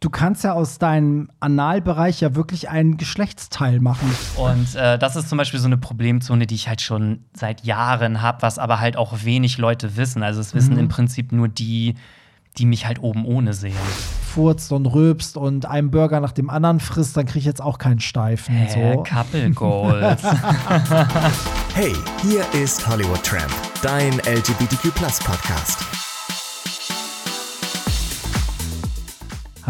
du kannst ja aus deinem Analbereich ja wirklich einen Geschlechtsteil machen. Und äh, das ist zum Beispiel so eine Problemzone, die ich halt schon seit Jahren habe, was aber halt auch wenig Leute wissen. Also es wissen Mhm. im Prinzip nur die, die mich halt oben ohne sehen. Furzt und rülpst und einen Burger nach dem anderen frisst, dann krieg ich jetzt auch keinen Steifen. Hä, so. Couple Goals. Hey, hier ist Hollywood Tramp, dein LGBTQ Podcast.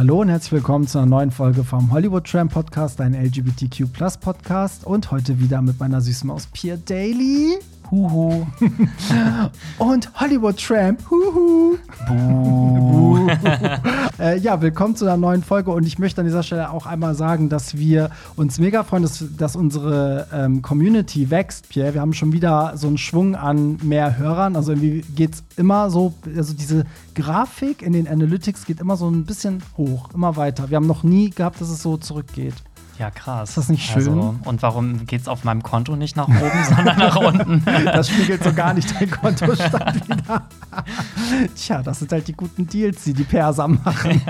Hallo und herzlich willkommen zu einer neuen Folge vom Hollywood Tram Podcast, ein LGBTQ Podcast und heute wieder mit meiner süßen Maus Pierre Daly. Huhu. und Hollywood Tramp. Huhu. Buh. Äh, ja, willkommen zu einer neuen Folge und ich möchte an dieser Stelle auch einmal sagen, dass wir uns mega freuen, dass, dass unsere ähm, Community wächst, Pierre. Wir haben schon wieder so einen Schwung an mehr Hörern. Also irgendwie geht es immer so, also diese Grafik in den Analytics geht immer so ein bisschen hoch, immer weiter. Wir haben noch nie gehabt, dass es so zurückgeht. Ja, krass. Ist das nicht schön? Also, und warum geht's auf meinem Konto nicht nach oben, sondern nach unten? Das spiegelt so gar nicht dein Kontostand wieder. Tja, das sind halt die guten Deals, die die Perser machen.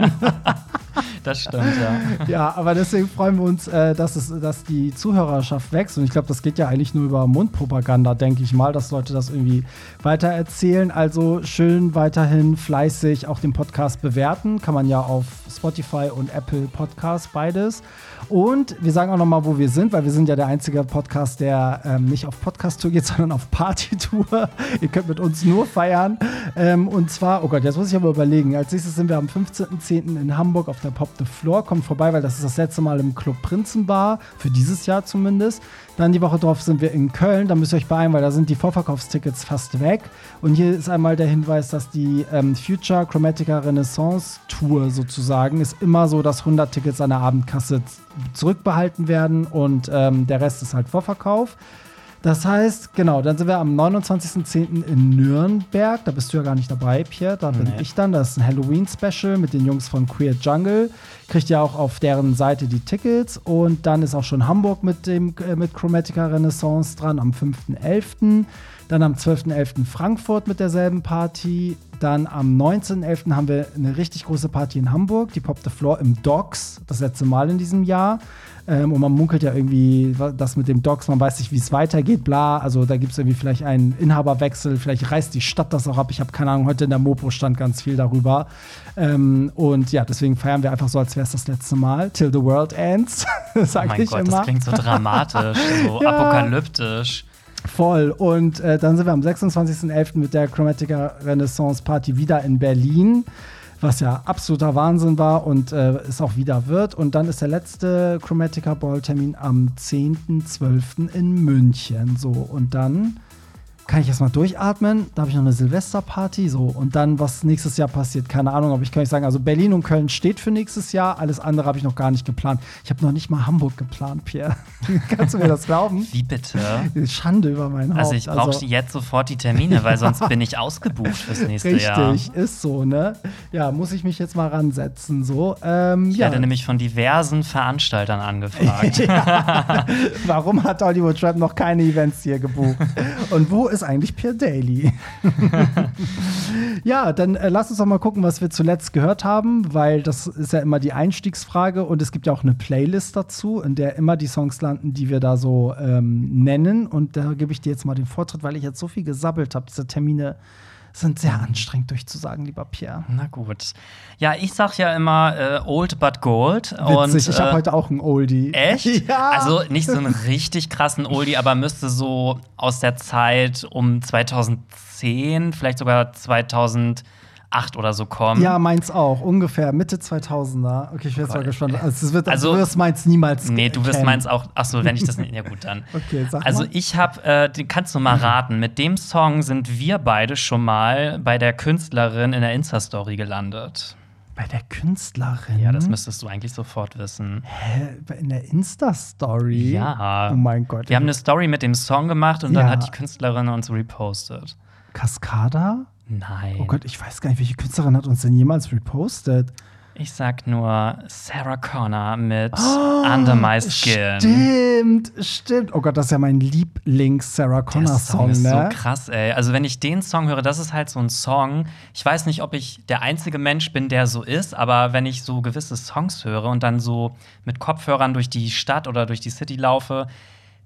Das stimmt, ja. Ja, aber deswegen freuen wir uns, äh, dass, es, dass die Zuhörerschaft wächst. Und ich glaube, das geht ja eigentlich nur über Mundpropaganda, denke ich mal, dass Leute das irgendwie weiter erzählen. Also schön weiterhin fleißig auch den Podcast bewerten. Kann man ja auf Spotify und Apple Podcast beides. Und wir sagen auch noch mal, wo wir sind, weil wir sind ja der einzige Podcast, der ähm, nicht auf Podcast-Tour geht, sondern auf Party-Tour. Ihr könnt mit uns nur feiern. Ähm, und zwar, oh Gott, jetzt muss ich aber überlegen. Als nächstes sind wir am 15.10. in Hamburg auf der Pop the Floor. Kommt vorbei, weil das ist das letzte Mal im Club Prinzenbar, für dieses Jahr zumindest. Dann die Woche drauf sind wir in Köln. Da müsst ihr euch beeilen, weil da sind die Vorverkaufstickets fast weg. Und hier ist einmal der Hinweis, dass die ähm, Future Chromatica Renaissance Tour sozusagen ist immer so, dass 100 Tickets an der Abendkasse zurückbehalten werden und ähm, der Rest ist halt Vorverkauf. Das heißt, genau, dann sind wir am 29.10. in Nürnberg. Da bist du ja gar nicht dabei, Pierre. Da bin Nee. ich dann. Das ist ein Halloween-Special mit den Jungs von Queer Jungle. Kriegt ihr auch auf deren Seite die Tickets. Und dann ist auch schon Hamburg mit, dem, äh, mit Chromatica Renaissance dran am 5.11. Dann am 12.11. Frankfurt mit derselben Party. Dann am 19.11. haben wir eine richtig große Party in Hamburg, die Pop the Floor im Docks, das letzte Mal in diesem Jahr. Ähm, und man munkelt ja irgendwie, das mit dem Docks, man weiß nicht, wie es weitergeht, bla. Also da gibt es irgendwie vielleicht einen Inhaberwechsel, vielleicht reißt die Stadt das auch ab. Ich habe keine Ahnung, heute in der Mopo stand ganz viel darüber. Ähm, und ja, deswegen feiern wir einfach so, als wäre es das letzte Mal. Till the world ends, Oh sage mein ich Gott, immer. das klingt so dramatisch, so Ja. apokalyptisch. Voll. Und äh, dann sind wir am 26.11. mit der Chromatica Renaissance Party wieder in Berlin, was ja absoluter Wahnsinn war und äh, es auch wieder wird. Und dann ist der letzte Chromatica Ball Termin am 10.12. in München. So, und dann kann ich erstmal durchatmen. Da habe ich noch eine Silvesterparty. So, und dann, was nächstes Jahr passiert, keine Ahnung, aber ich kann euch sagen, also Berlin und Köln steht für nächstes Jahr. Alles andere habe ich noch gar nicht geplant. Ich habe noch nicht mal Hamburg geplant, Pierre. Kannst du mir das glauben? Wie bitte? Schande über mein Haupt. Also ich brauche jetzt sofort die Termine, weil sonst bin ich ausgebucht fürs nächste Jahr. Richtig, ist so, ne? Ja, muss ich mich jetzt mal ransetzen, so. Ähm, Ich ja. werde nämlich von diversen Veranstaltern angefragt. ja. Warum hat Hollywood Trap noch keine Events hier gebucht? Und wo ist eigentlich Pierre Daly? ja, dann äh, lass uns doch mal gucken, was wir zuletzt gehört haben, weil das ist ja immer die Einstiegsfrage und es gibt ja auch eine Playlist dazu, in der immer die Songs landen, die wir da so ähm, nennen. Und da gebe ich dir jetzt mal den Vortritt, weil ich jetzt so viel gesabbelt habe. Diese Termine sind sehr anstrengend durchzusagen, lieber Pierre. Na gut. Ja, ich sag ja immer äh, old but gold. Witzig, und, ich habe äh, heute auch einen Oldie. Echt? Ja. Also nicht so einen richtig krassen Oldie, aber müsste so aus der Zeit um 2010, vielleicht sogar 2008 oder so kommen. Ja, meins auch. Ungefähr Mitte 2000er. Okay, ich bin jetzt mal Gott, gespannt. Also, es wird, Also- du wirst meins niemals Nee, du wirst meins auch. Ach so, wenn ich das nicht. Ja, gut, dann. Okay, sag Also, mal. ich habe, äh, den kannst du mal raten. Mit dem Song sind wir beide schon mal bei der Künstlerin in der Insta-Story gelandet. Bei der Künstlerin? Ja, das müsstest du eigentlich sofort wissen. Hä? In der Insta-Story? Ja. Oh mein Gott. Wir haben eine Story mit dem Song gemacht und dann Ja. hat die Künstlerin uns repostet. Cascada? Nein. Oh Gott, ich weiß gar nicht, welche Künstlerin hat uns denn jemals repostet? Ich sag nur Sarah Connor mit Under My Skin. Stimmt, stimmt. Oh Gott, das ist ja mein Lieblings-Sarah Der Connor-Song, Song ist ne? so krass, ey. Also, wenn ich den Song höre, das ist halt so ein Song. Ich weiß nicht, ob ich der einzige Mensch bin, der so ist, aber wenn ich so gewisse Songs höre und dann so mit Kopfhörern durch die Stadt oder durch die City laufe,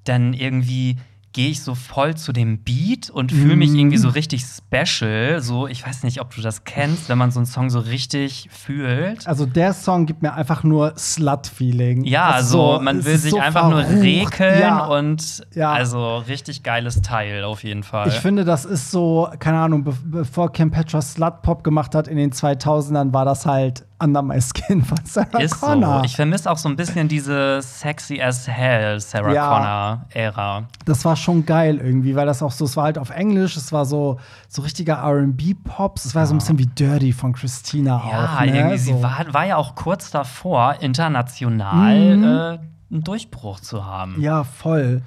dann irgendwie gehe ich so voll zu dem Beat und fühle mich irgendwie so richtig special. So, ich weiß nicht, ob du das kennst, wenn man so einen Song so richtig fühlt. Also der Song gibt mir einfach nur Slut-Feeling. Ja, also man es will sich so einfach nur verrucht. rekeln ja. und Ja. also richtig geiles Teil auf jeden Fall. Ich finde, das ist so, keine Ahnung, be bevor Kim Petra Slut-Pop gemacht hat in den 2000ern, war das halt Under My Skin von Sarah Ist Connor. so. Ich vermisse auch so ein bisschen diese sexy as hell Sarah Ja. Connor-Ära. das war schon geil irgendwie, weil das auch so, es war halt auf Englisch, es war so, so richtiger RB-Pops, es war so ein bisschen wie Dirty von Christina Ja, auch. Ne? irgendwie, so. sie war, war ja auch kurz davor, international äh, einen Durchbruch zu haben. Mhm. Ja, voll.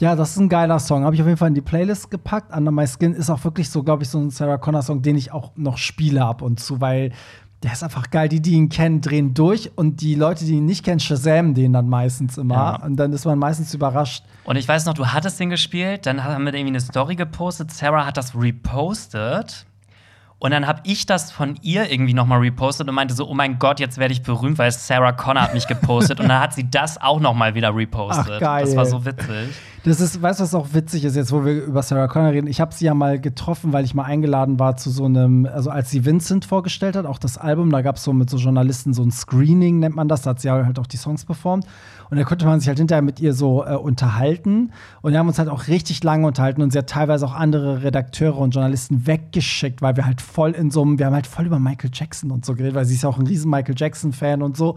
Ja, das ist ein geiler Song. Habe ich auf jeden Fall in die Playlist gepackt. Under My Skin ist auch wirklich so, glaube ich, so ein Sarah Connor-Song, den ich auch noch spiele ab und zu, weil der ist einfach geil. Die, die ihn kennen, drehen durch und die Leute, die ihn nicht kennen, shazamen den dann meistens immer. Ja. Und dann ist man meistens überrascht. Und ich weiß noch, du hattest den gespielt, dann haben wir irgendwie eine Story gepostet. Sarah hat das repostet. Und dann habe ich das von ihr irgendwie noch mal repostet und meinte so, oh mein Gott, jetzt werde ich berühmt, weil Sarah Connor hat mich gepostet. und dann hat sie das auch noch mal wieder repostet. Ach, geil. Das war so witzig. Das ist, weißt du, was auch witzig ist, jetzt wo wir über Sarah Connor reden? Ich habe sie ja mal getroffen, weil ich mal eingeladen war zu so einem, also als sie Vincent vorgestellt hat, auch das Album, da gab es so mit so Journalisten so ein Screening, nennt man das, da hat sie halt auch die Songs performt. Und da konnte man sich halt hinterher mit ihr so äh, unterhalten. Und wir haben uns halt auch richtig lange unterhalten und sie hat teilweise auch andere Redakteure und Journalisten weggeschickt, weil wir halt voll in so einem, wir haben halt voll über Michael Jackson und so geredet, weil sie ist ja auch ein riesen Michael Jackson-Fan und so.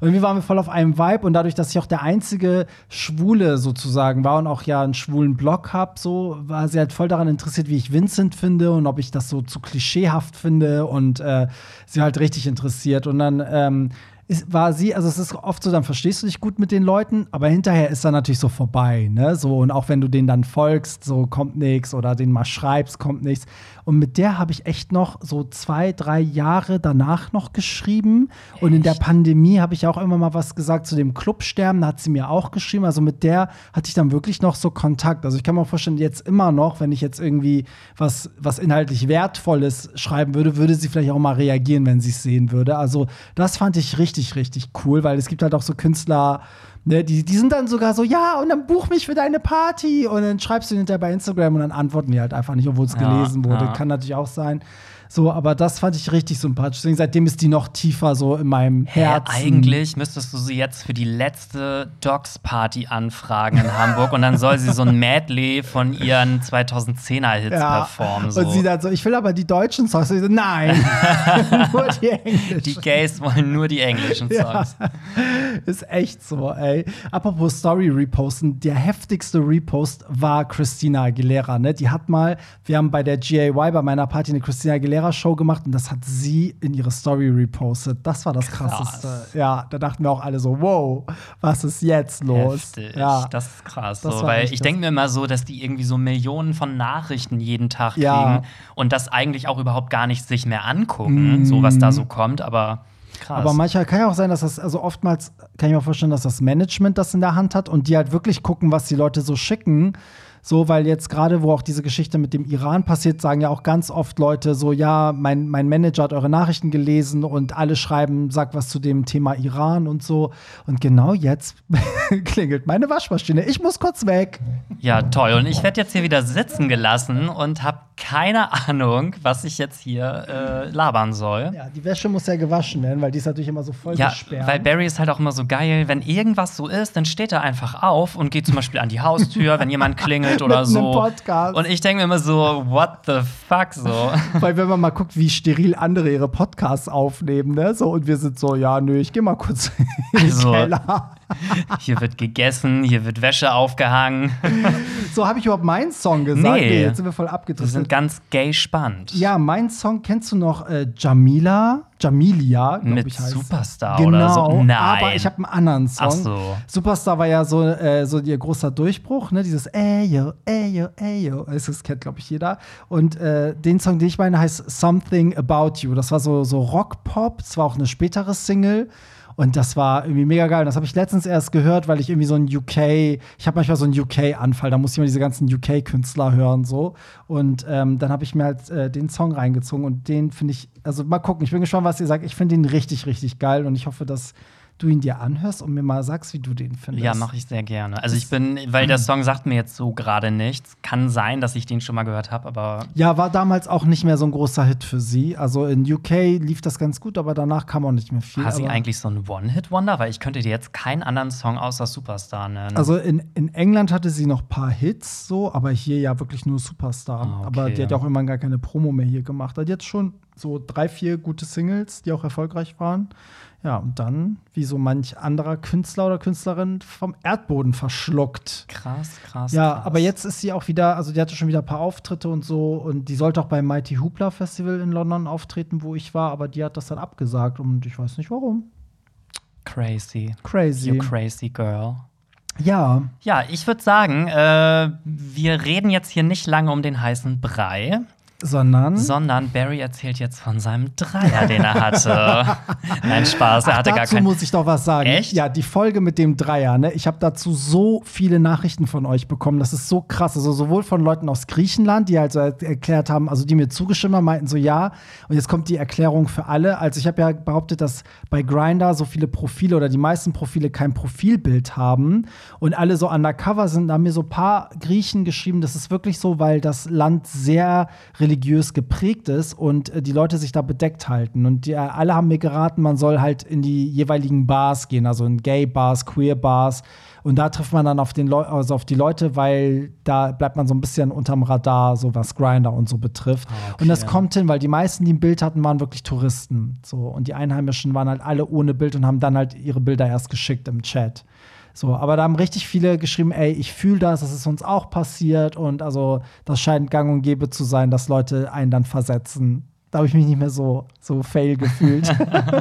Und irgendwie waren wir voll auf einem Vibe und dadurch, dass ich auch der einzige Schwule sozusagen war und auch ja einen schwulen Blog habe, so war sie halt voll daran interessiert, wie ich Vincent finde und ob ich das so zu klischeehaft finde und äh, sie halt richtig interessiert. Und dann ähm, ist, war sie, also es ist oft so, dann verstehst du dich gut mit den Leuten, aber hinterher ist dann natürlich so vorbei, ne? So, und auch wenn du denen dann folgst, so kommt nichts oder den mal schreibst, kommt nichts. Und mit der habe ich echt noch so zwei, drei Jahre danach noch geschrieben. Und in der Pandemie habe ich auch immer mal was gesagt zu dem Clubsterben, da hat sie mir auch geschrieben. Also mit der hatte ich dann wirklich noch so Kontakt. Also ich kann mir auch vorstellen, jetzt immer noch, wenn ich jetzt irgendwie was, was inhaltlich Wertvolles schreiben würde, würde sie vielleicht auch mal reagieren, wenn sie es sehen würde. Also das fand ich richtig, richtig cool, weil es gibt halt auch so Künstler, ne, die, die sind dann sogar so, ja, und dann buch mich für deine Party. Und dann schreibst du hinterher bei Instagram und dann antworten die halt einfach nicht, obwohl es Ja, gelesen wurde. ja. Kann natürlich auch sein. So, aber das fand ich richtig sympathisch. Deswegen seitdem ist die noch tiefer so in meinem Hä, Herzen. eigentlich müsstest du sie jetzt für die letzte Dogs-Party anfragen in Hamburg und dann soll sie so ein Medley von ihren 2010er-Hits performen. So. Und sie dann so, ich will aber die deutschen Songs. So, nein, nur die englischen. die Gays wollen nur die englischen Songs. Ist echt so, ey. Apropos Story reposten, der heftigste Repost war Christina Aguilera, ne? Die hat mal, wir haben bei der GAY bei meiner Party eine Christina Aguilera Show gemacht und das hat sie in ihre Story repostet. Das war das Krass. krasseste. Ja, da dachten wir auch alle so, wow, was ist jetzt los? Heftig. Ja. Das ist krass. Das so, weil ich denke mir immer so, dass die irgendwie so Millionen von Nachrichten jeden Tag kriegen Ja. und das eigentlich auch überhaupt gar nicht sich mehr angucken, so was da so kommt, aber krass. Aber manchmal kann ja auch sein, dass das, also oftmals kann ich mir vorstellen, dass das Management das in der Hand hat und die halt wirklich gucken, was die Leute so schicken. So, weil jetzt gerade, wo auch diese Geschichte mit dem Iran passiert, sagen ja auch ganz oft Leute so, ja, mein, mein Manager hat eure Nachrichten gelesen und alle schreiben, sag was zu dem Thema Iran und so. Und genau jetzt klingelt meine Waschmaschine. Ich muss kurz weg. Ja, toll. Und ich werde jetzt hier wieder sitzen gelassen und habe keine Ahnung, was ich jetzt hier äh, labern soll. Ja, die Wäsche muss ja gewaschen werden, weil die ist natürlich immer so voll Ja, gesperrt. weil Barry ist halt auch immer so geil, wenn irgendwas so ist, dann steht er einfach auf und geht zum Beispiel an die Haustür, wenn jemand klingelt oder Mit einem so. Podcast. Und ich denke mir immer so, what the fuck so. Weil wenn man mal guckt, wie steril andere ihre Podcasts aufnehmen, ne? So, und wir sind so, ja, nö, ich geh mal kurz in den Also, Keller. Hier wird gegessen, hier wird Wäsche aufgehangen. So, habe ich überhaupt meinen Song gesagt? Nee. jetzt sind wir voll Wir abgedriftet. sind ganz gay spannend. Ja, mein Song kennst du noch äh, Jamila, Jamilia, glaube ich heißt. Superstar genau, oder so? Nein. aber ich habe einen anderen Song. Ach so. Superstar war ja so, äh, so ihr großer Durchbruch, ne? Dieses Eyo, Eyo, Eyo. Das das kennt, glaube ich, jeder. Und äh, den Song, den ich meine, heißt Something About You. Das war so, so Rock-Pop. Das war auch eine spätere Single. Und das war irgendwie mega geil. Und das habe ich letztens erst gehört, weil ich irgendwie so ein UK, ich habe manchmal so einen UK-Anfall, da muss ich immer diese ganzen UK-Künstler hören so. Und ähm, dann habe ich mir halt äh, den Song reingezogen und den finde ich, also mal gucken, ich bin gespannt, was ihr sagt. Ich finde den richtig, richtig geil und ich hoffe, dass du ihn dir anhörst und mir mal sagst, wie du den findest. Ja, mache ich sehr gerne. Also ich bin, weil der Song sagt mir jetzt so gerade nichts. Kann sein, dass ich den schon mal gehört habe, aber Ja, war damals auch nicht mehr so ein großer Hit für sie. Also in UK lief das ganz gut, aber danach kam auch nicht mehr viel. war sie eigentlich so ein One-Hit-Wonder? Weil ich könnte dir jetzt keinen anderen Song außer Superstar nennen. Also in, in England hatte sie noch ein paar Hits, so, aber hier ja wirklich nur Superstar. Ah, okay. Aber die hat ja auch immer gar keine Promo mehr hier gemacht. Hat jetzt schon so drei, vier gute Singles, die auch erfolgreich waren. Ja, und dann, wie so manch anderer Künstler oder Künstlerin, vom Erdboden verschluckt. krass, krass. Ja, krass. aber jetzt ist sie auch wieder, also die hatte schon wieder ein paar Auftritte und so und die sollte auch beim Mighty Hoopla Festival in London auftreten, wo ich war, aber die hat das dann abgesagt und ich weiß nicht warum. Crazy. Crazy. You crazy girl. Ja, Ja, ich würde sagen, äh, wir reden jetzt hier nicht lange um den heißen Brei, sondern sondern Barry erzählt jetzt von seinem Dreier, den er hatte. Nein, Spaß, er Ach, hatte gar dazu keinen. muss ich doch was sagen. Echt? Ja, die Folge mit dem Dreier, ne? Ich habe dazu so viele Nachrichten von euch bekommen. Das ist so krass. Also sowohl von Leuten aus Griechenland, die halt so er- erklärt haben, also die mir zugestimmt haben, meinten so ja. Und jetzt kommt die Erklärung für alle. Also ich habe ja behauptet, dass bei Grinder so viele Profile oder die meisten Profile kein Profilbild haben und alle so undercover sind. Da haben mir so ein paar Griechen geschrieben, das ist wirklich so, weil das Land sehr religiös geprägt ist und äh, die Leute sich da bedeckt halten. Und die, alle haben mir geraten, man soll halt in die jeweiligen Bars gehen, also in Gay-Bars, Queer-Bars. Und da trifft man dann auf, den Leu also auf die Leute, weil da bleibt man so ein bisschen unterm Radar, so was Grinder und so betrifft. Und das kommt hin, weil die meisten, die ein Bild hatten, waren wirklich Touristen. So. Und die Einheimischen waren halt alle ohne Bild und haben dann halt ihre Bilder erst geschickt im Chat. So, aber da haben richtig viele geschrieben, ey, ich fühle das, das ist uns auch passiert und also das scheint gang und gäbe zu sein, dass Leute einen dann versetzen. Da habe ich mich nicht mehr so, so fail gefühlt.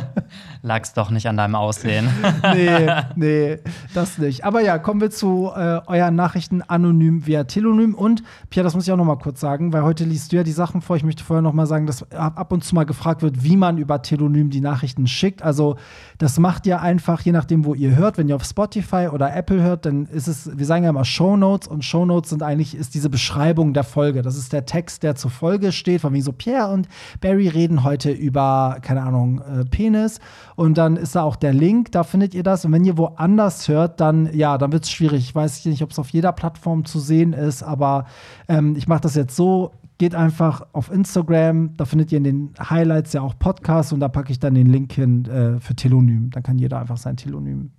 Lag's doch nicht an deinem Aussehen. nee, nee, das nicht. Aber ja, kommen wir zu äh, euren Nachrichten anonym via Telonym. Und, Pierre, das muss ich auch noch mal kurz sagen, weil heute liest du ja die Sachen vor. Ich möchte vorher noch mal sagen, dass ab und zu mal gefragt wird, wie man über Telonym die Nachrichten schickt. Also, das macht ihr einfach, je nachdem, wo ihr hört. Wenn ihr auf Spotify oder Apple hört, dann ist es, wir sagen ja immer Show Notes und Show Notes sind eigentlich, ist diese Beschreibung der Folge. Das ist der Text, der zur Folge steht, von wie so Pierre und Barry reden heute über, keine Ahnung, äh, Penis. Und dann ist da auch der Link, da findet ihr das. Und wenn ihr woanders hört, dann, ja, dann wird es schwierig. Ich weiß nicht, ob es auf jeder Plattform zu sehen ist, aber ähm, ich mache das jetzt so. Geht einfach auf Instagram, da findet ihr in den Highlights ja auch Podcasts und da packe ich dann den Link hin äh, für Telonym. Dann kann jeder einfach sein Telonym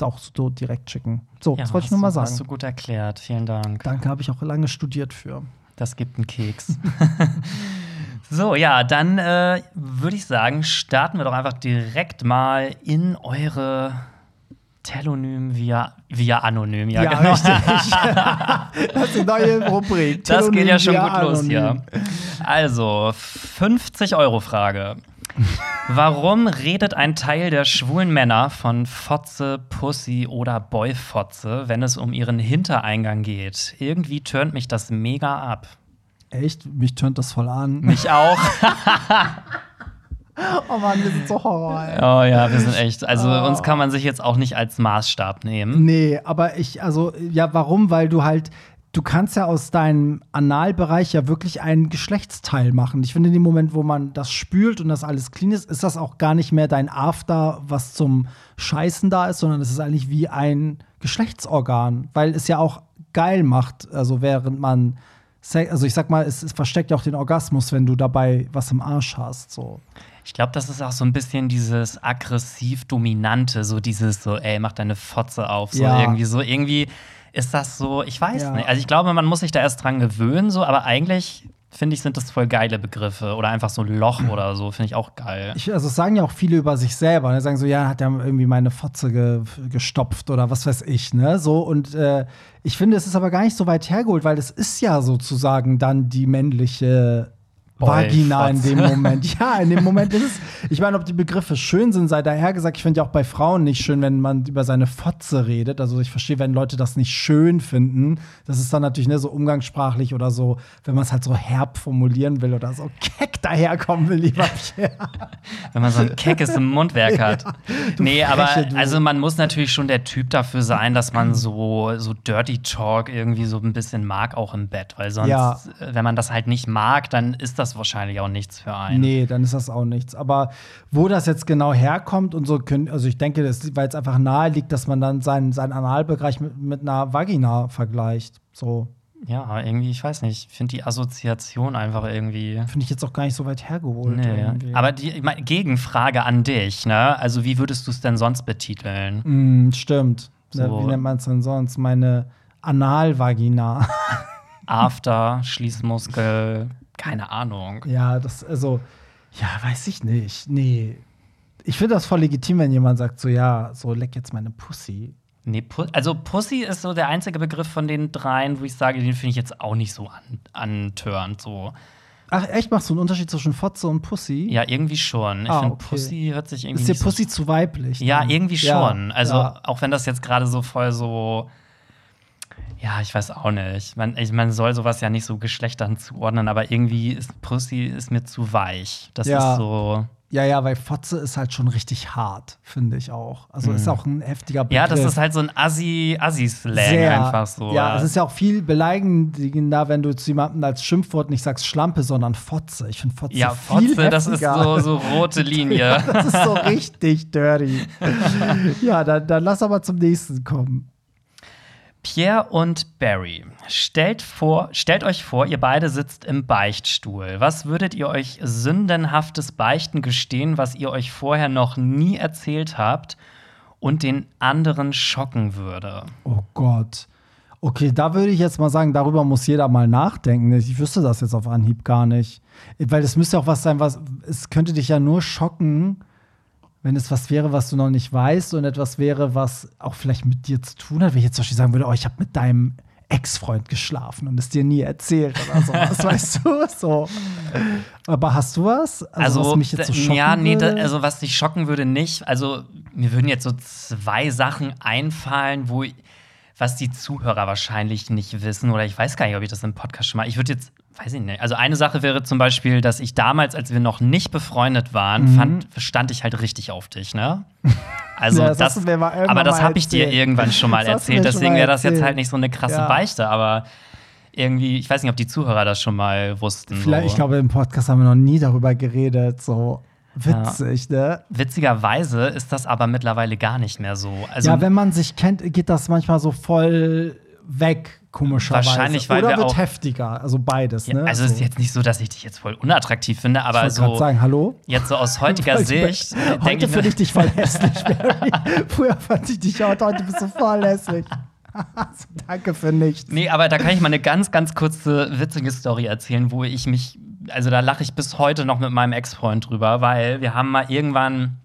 auch so direkt schicken. So, das wollte ich nur mal sagen. Hast du gut erklärt. Vielen Dank. Danke, habe ich auch lange studiert für. Das gibt einen Keks. so, ja, dann äh, würde ich sagen, starten wir doch einfach direkt mal in eure Telonym via, via anonym. Ja, genau. richtig. das ist die neue Rubrik. Das geht ja Telonym schon gut los hier. Also, 50-Euro-Frage. Warum redet ein Teil der schwulen Männer von Fotze, Pussy oder Boyfotze, wenn es um ihren Hintereingang geht? Irgendwie turnt mich das mega ab. Echt? Mich tönt das voll an. Mich auch. Oh Mann, wir sind so Horror, ey. Oh ja, wir sind echt. Also Oh. uns kann man sich jetzt auch nicht als Maßstab nehmen. Nee, aber ich, also, ja, warum? Weil du halt, du kannst ja aus deinem Analbereich ja wirklich ein Geschlechtsteil machen. Ich finde, in dem Moment, wo man das spült und das alles clean ist, ist das auch gar nicht mehr dein After, was zum Scheißen da ist, sondern es ist eigentlich wie ein Geschlechtsorgan, weil es ja auch geil macht, also während man also ich sag mal, es, es versteckt ja auch den Orgasmus, wenn du dabei was im Arsch hast. So. Ich glaube, das ist auch so ein bisschen dieses aggressiv-dominante, so dieses so, ey, mach deine Fotze auf. So Ja. irgendwie so, irgendwie ist das so, ich weiß Ja. nicht. Also ich glaube, man muss sich da erst dran gewöhnen, so, aber eigentlich finde ich, sind das voll geile Begriffe. Oder einfach so Loch oder so, finde ich auch geil. Ich, also, das sagen ja auch viele über sich selber. Ne? Sagen so, ja, hat ja irgendwie meine Fotze ge gestopft oder was weiß ich, ne? So, und äh, ich finde, es ist aber gar nicht so weit hergeholt, weil es ist ja sozusagen dann die männliche Vagina in dem Moment. Ja, in dem Moment ist es. Ich meine, ob die Begriffe schön sind, sei daher gesagt. Ich finde ja auch bei Frauen nicht schön, wenn man über seine Fotze redet. Also ich verstehe, wenn Leute das nicht schön finden. Das ist dann natürlich ne, so umgangssprachlich oder so, wenn man es halt so herb formulieren will oder so keck daherkommen will, lieber Pierre. wenn man so ein keckes Mundwerk hat. Ja, nee, aber du. also man muss natürlich schon der Typ dafür sein, dass man so, so Dirty Talk irgendwie so ein bisschen mag, auch im Bett. Weil sonst, ja. wenn man das halt nicht mag, dann ist das das wahrscheinlich auch nichts für einen. Nee, dann ist das auch nichts. Aber wo das jetzt genau herkommt und so, können, also ich denke, das, weil es einfach nahe liegt, dass man dann seinen, seinen Analbereich mit, mit einer Vagina vergleicht. So. Ja, irgendwie, ich weiß nicht, ich finde die Assoziation einfach irgendwie. Finde ich jetzt auch gar nicht so weit hergeholt. Nee. Irgendwie. Aber die ich mein, Gegenfrage an dich, ne? Also, wie würdest du es denn sonst betiteln? Mm, stimmt. So. Wie nennt man es denn sonst? Meine Analvagina. After, Schließmuskel, keine Ahnung. Ja, das, also, ja, weiß ich nicht. Nee. Ich finde das voll legitim, wenn jemand sagt, so, ja, so, leck jetzt meine Pussy. Nee, Pu also Pussy ist so der einzige Begriff von den dreien, wo ich sage, den finde ich jetzt auch nicht so an antörend. So. Ach, echt? Machst du einen Unterschied zwischen Fotze und Pussy? Ja, irgendwie schon. Ich ah, finde, okay. Pussy hört sich irgendwie. Ist dir Pussy so zu weiblich? Ja, irgendwie schon. Ja, also, ja. auch wenn das jetzt gerade so voll so ja, ich weiß auch nicht. Man, ich, man soll sowas ja nicht so Geschlechtern zuordnen, aber irgendwie ist Pussy ist mir zu weich. Das ja. ist so. Ja, ja, weil Fotze ist halt schon richtig hart, finde ich auch. Also mhm. ist auch ein heftiger Begriff. Ja, das ist halt so ein Assi, Assi-Slang einfach so. Ja, es ist ja auch viel beleidigender, wenn du zu jemandem als Schimpfwort nicht sagst Schlampe, sondern Fotze. Ich finde Fotze ja, viel Fotze, das ist so, so rote Linie. ja, das ist so richtig dirty. ja, dann, dann lass aber zum nächsten kommen. Pierre und Barry, stellt, vor, stellt euch vor, ihr beide sitzt im Beichtstuhl. Was würdet ihr euch sündenhaftes Beichten gestehen, was ihr euch vorher noch nie erzählt habt und den anderen schocken würde? Oh Gott. Okay, da würde ich jetzt mal sagen, darüber muss jeder mal nachdenken. Ich wüsste das jetzt auf Anhieb gar nicht. Weil es müsste auch was sein, was es könnte dich ja nur schocken, wenn es was wäre, was du noch nicht weißt und etwas wäre, was auch vielleicht mit dir zu tun hat, wenn ich jetzt zum Beispiel sagen würde, oh, ich habe mit deinem Ex-Freund geschlafen und es dir nie erzählt oder so. Was weißt du? So. Aber hast du was? Also, also was mich jetzt so schocken ja, nee, da, also was dich schocken würde nicht. Also mir würden jetzt so zwei Sachen einfallen, wo was die Zuhörer wahrscheinlich nicht wissen oder ich weiß gar nicht, ob ich das im Podcast schon mal. Ich würde jetzt weiß ich nicht. Also eine Sache wäre zum Beispiel, dass ich damals, als wir noch nicht befreundet waren, mhm. fand, stand ich halt richtig auf dich, ne? Also ja, das, das aber das habe ich dir irgendwann schon mal erzählt. Deswegen wäre das jetzt halt nicht so eine krasse ja. Beichte, aber irgendwie, ich weiß nicht, ob die Zuhörer das schon mal wussten. Vielleicht, so. ich glaube, im Podcast haben wir noch nie darüber geredet. So. Witzig, ja. ne? Witzigerweise ist das aber mittlerweile gar nicht mehr so. Also, ja, wenn man sich kennt, geht das manchmal so voll weg, komischerweise. Wahrscheinlich, weil Oder wir wird auch heftiger, also beides. Ja, ne? also es ist jetzt nicht so, dass ich dich jetzt voll unattraktiv finde, aber ich so. sagen, hallo? Jetzt so aus heutiger Sicht. Heute finde ich dich voll hässlich, Barry. Früher fand ich dich auch, heute bist du voll hässlich. Danke für nichts. Nee, aber da kann ich mal eine ganz, ganz kurze, witzige Story erzählen, wo ich mich, also da lache ich bis heute noch mit meinem Ex-Freund drüber, weil wir haben mal irgendwann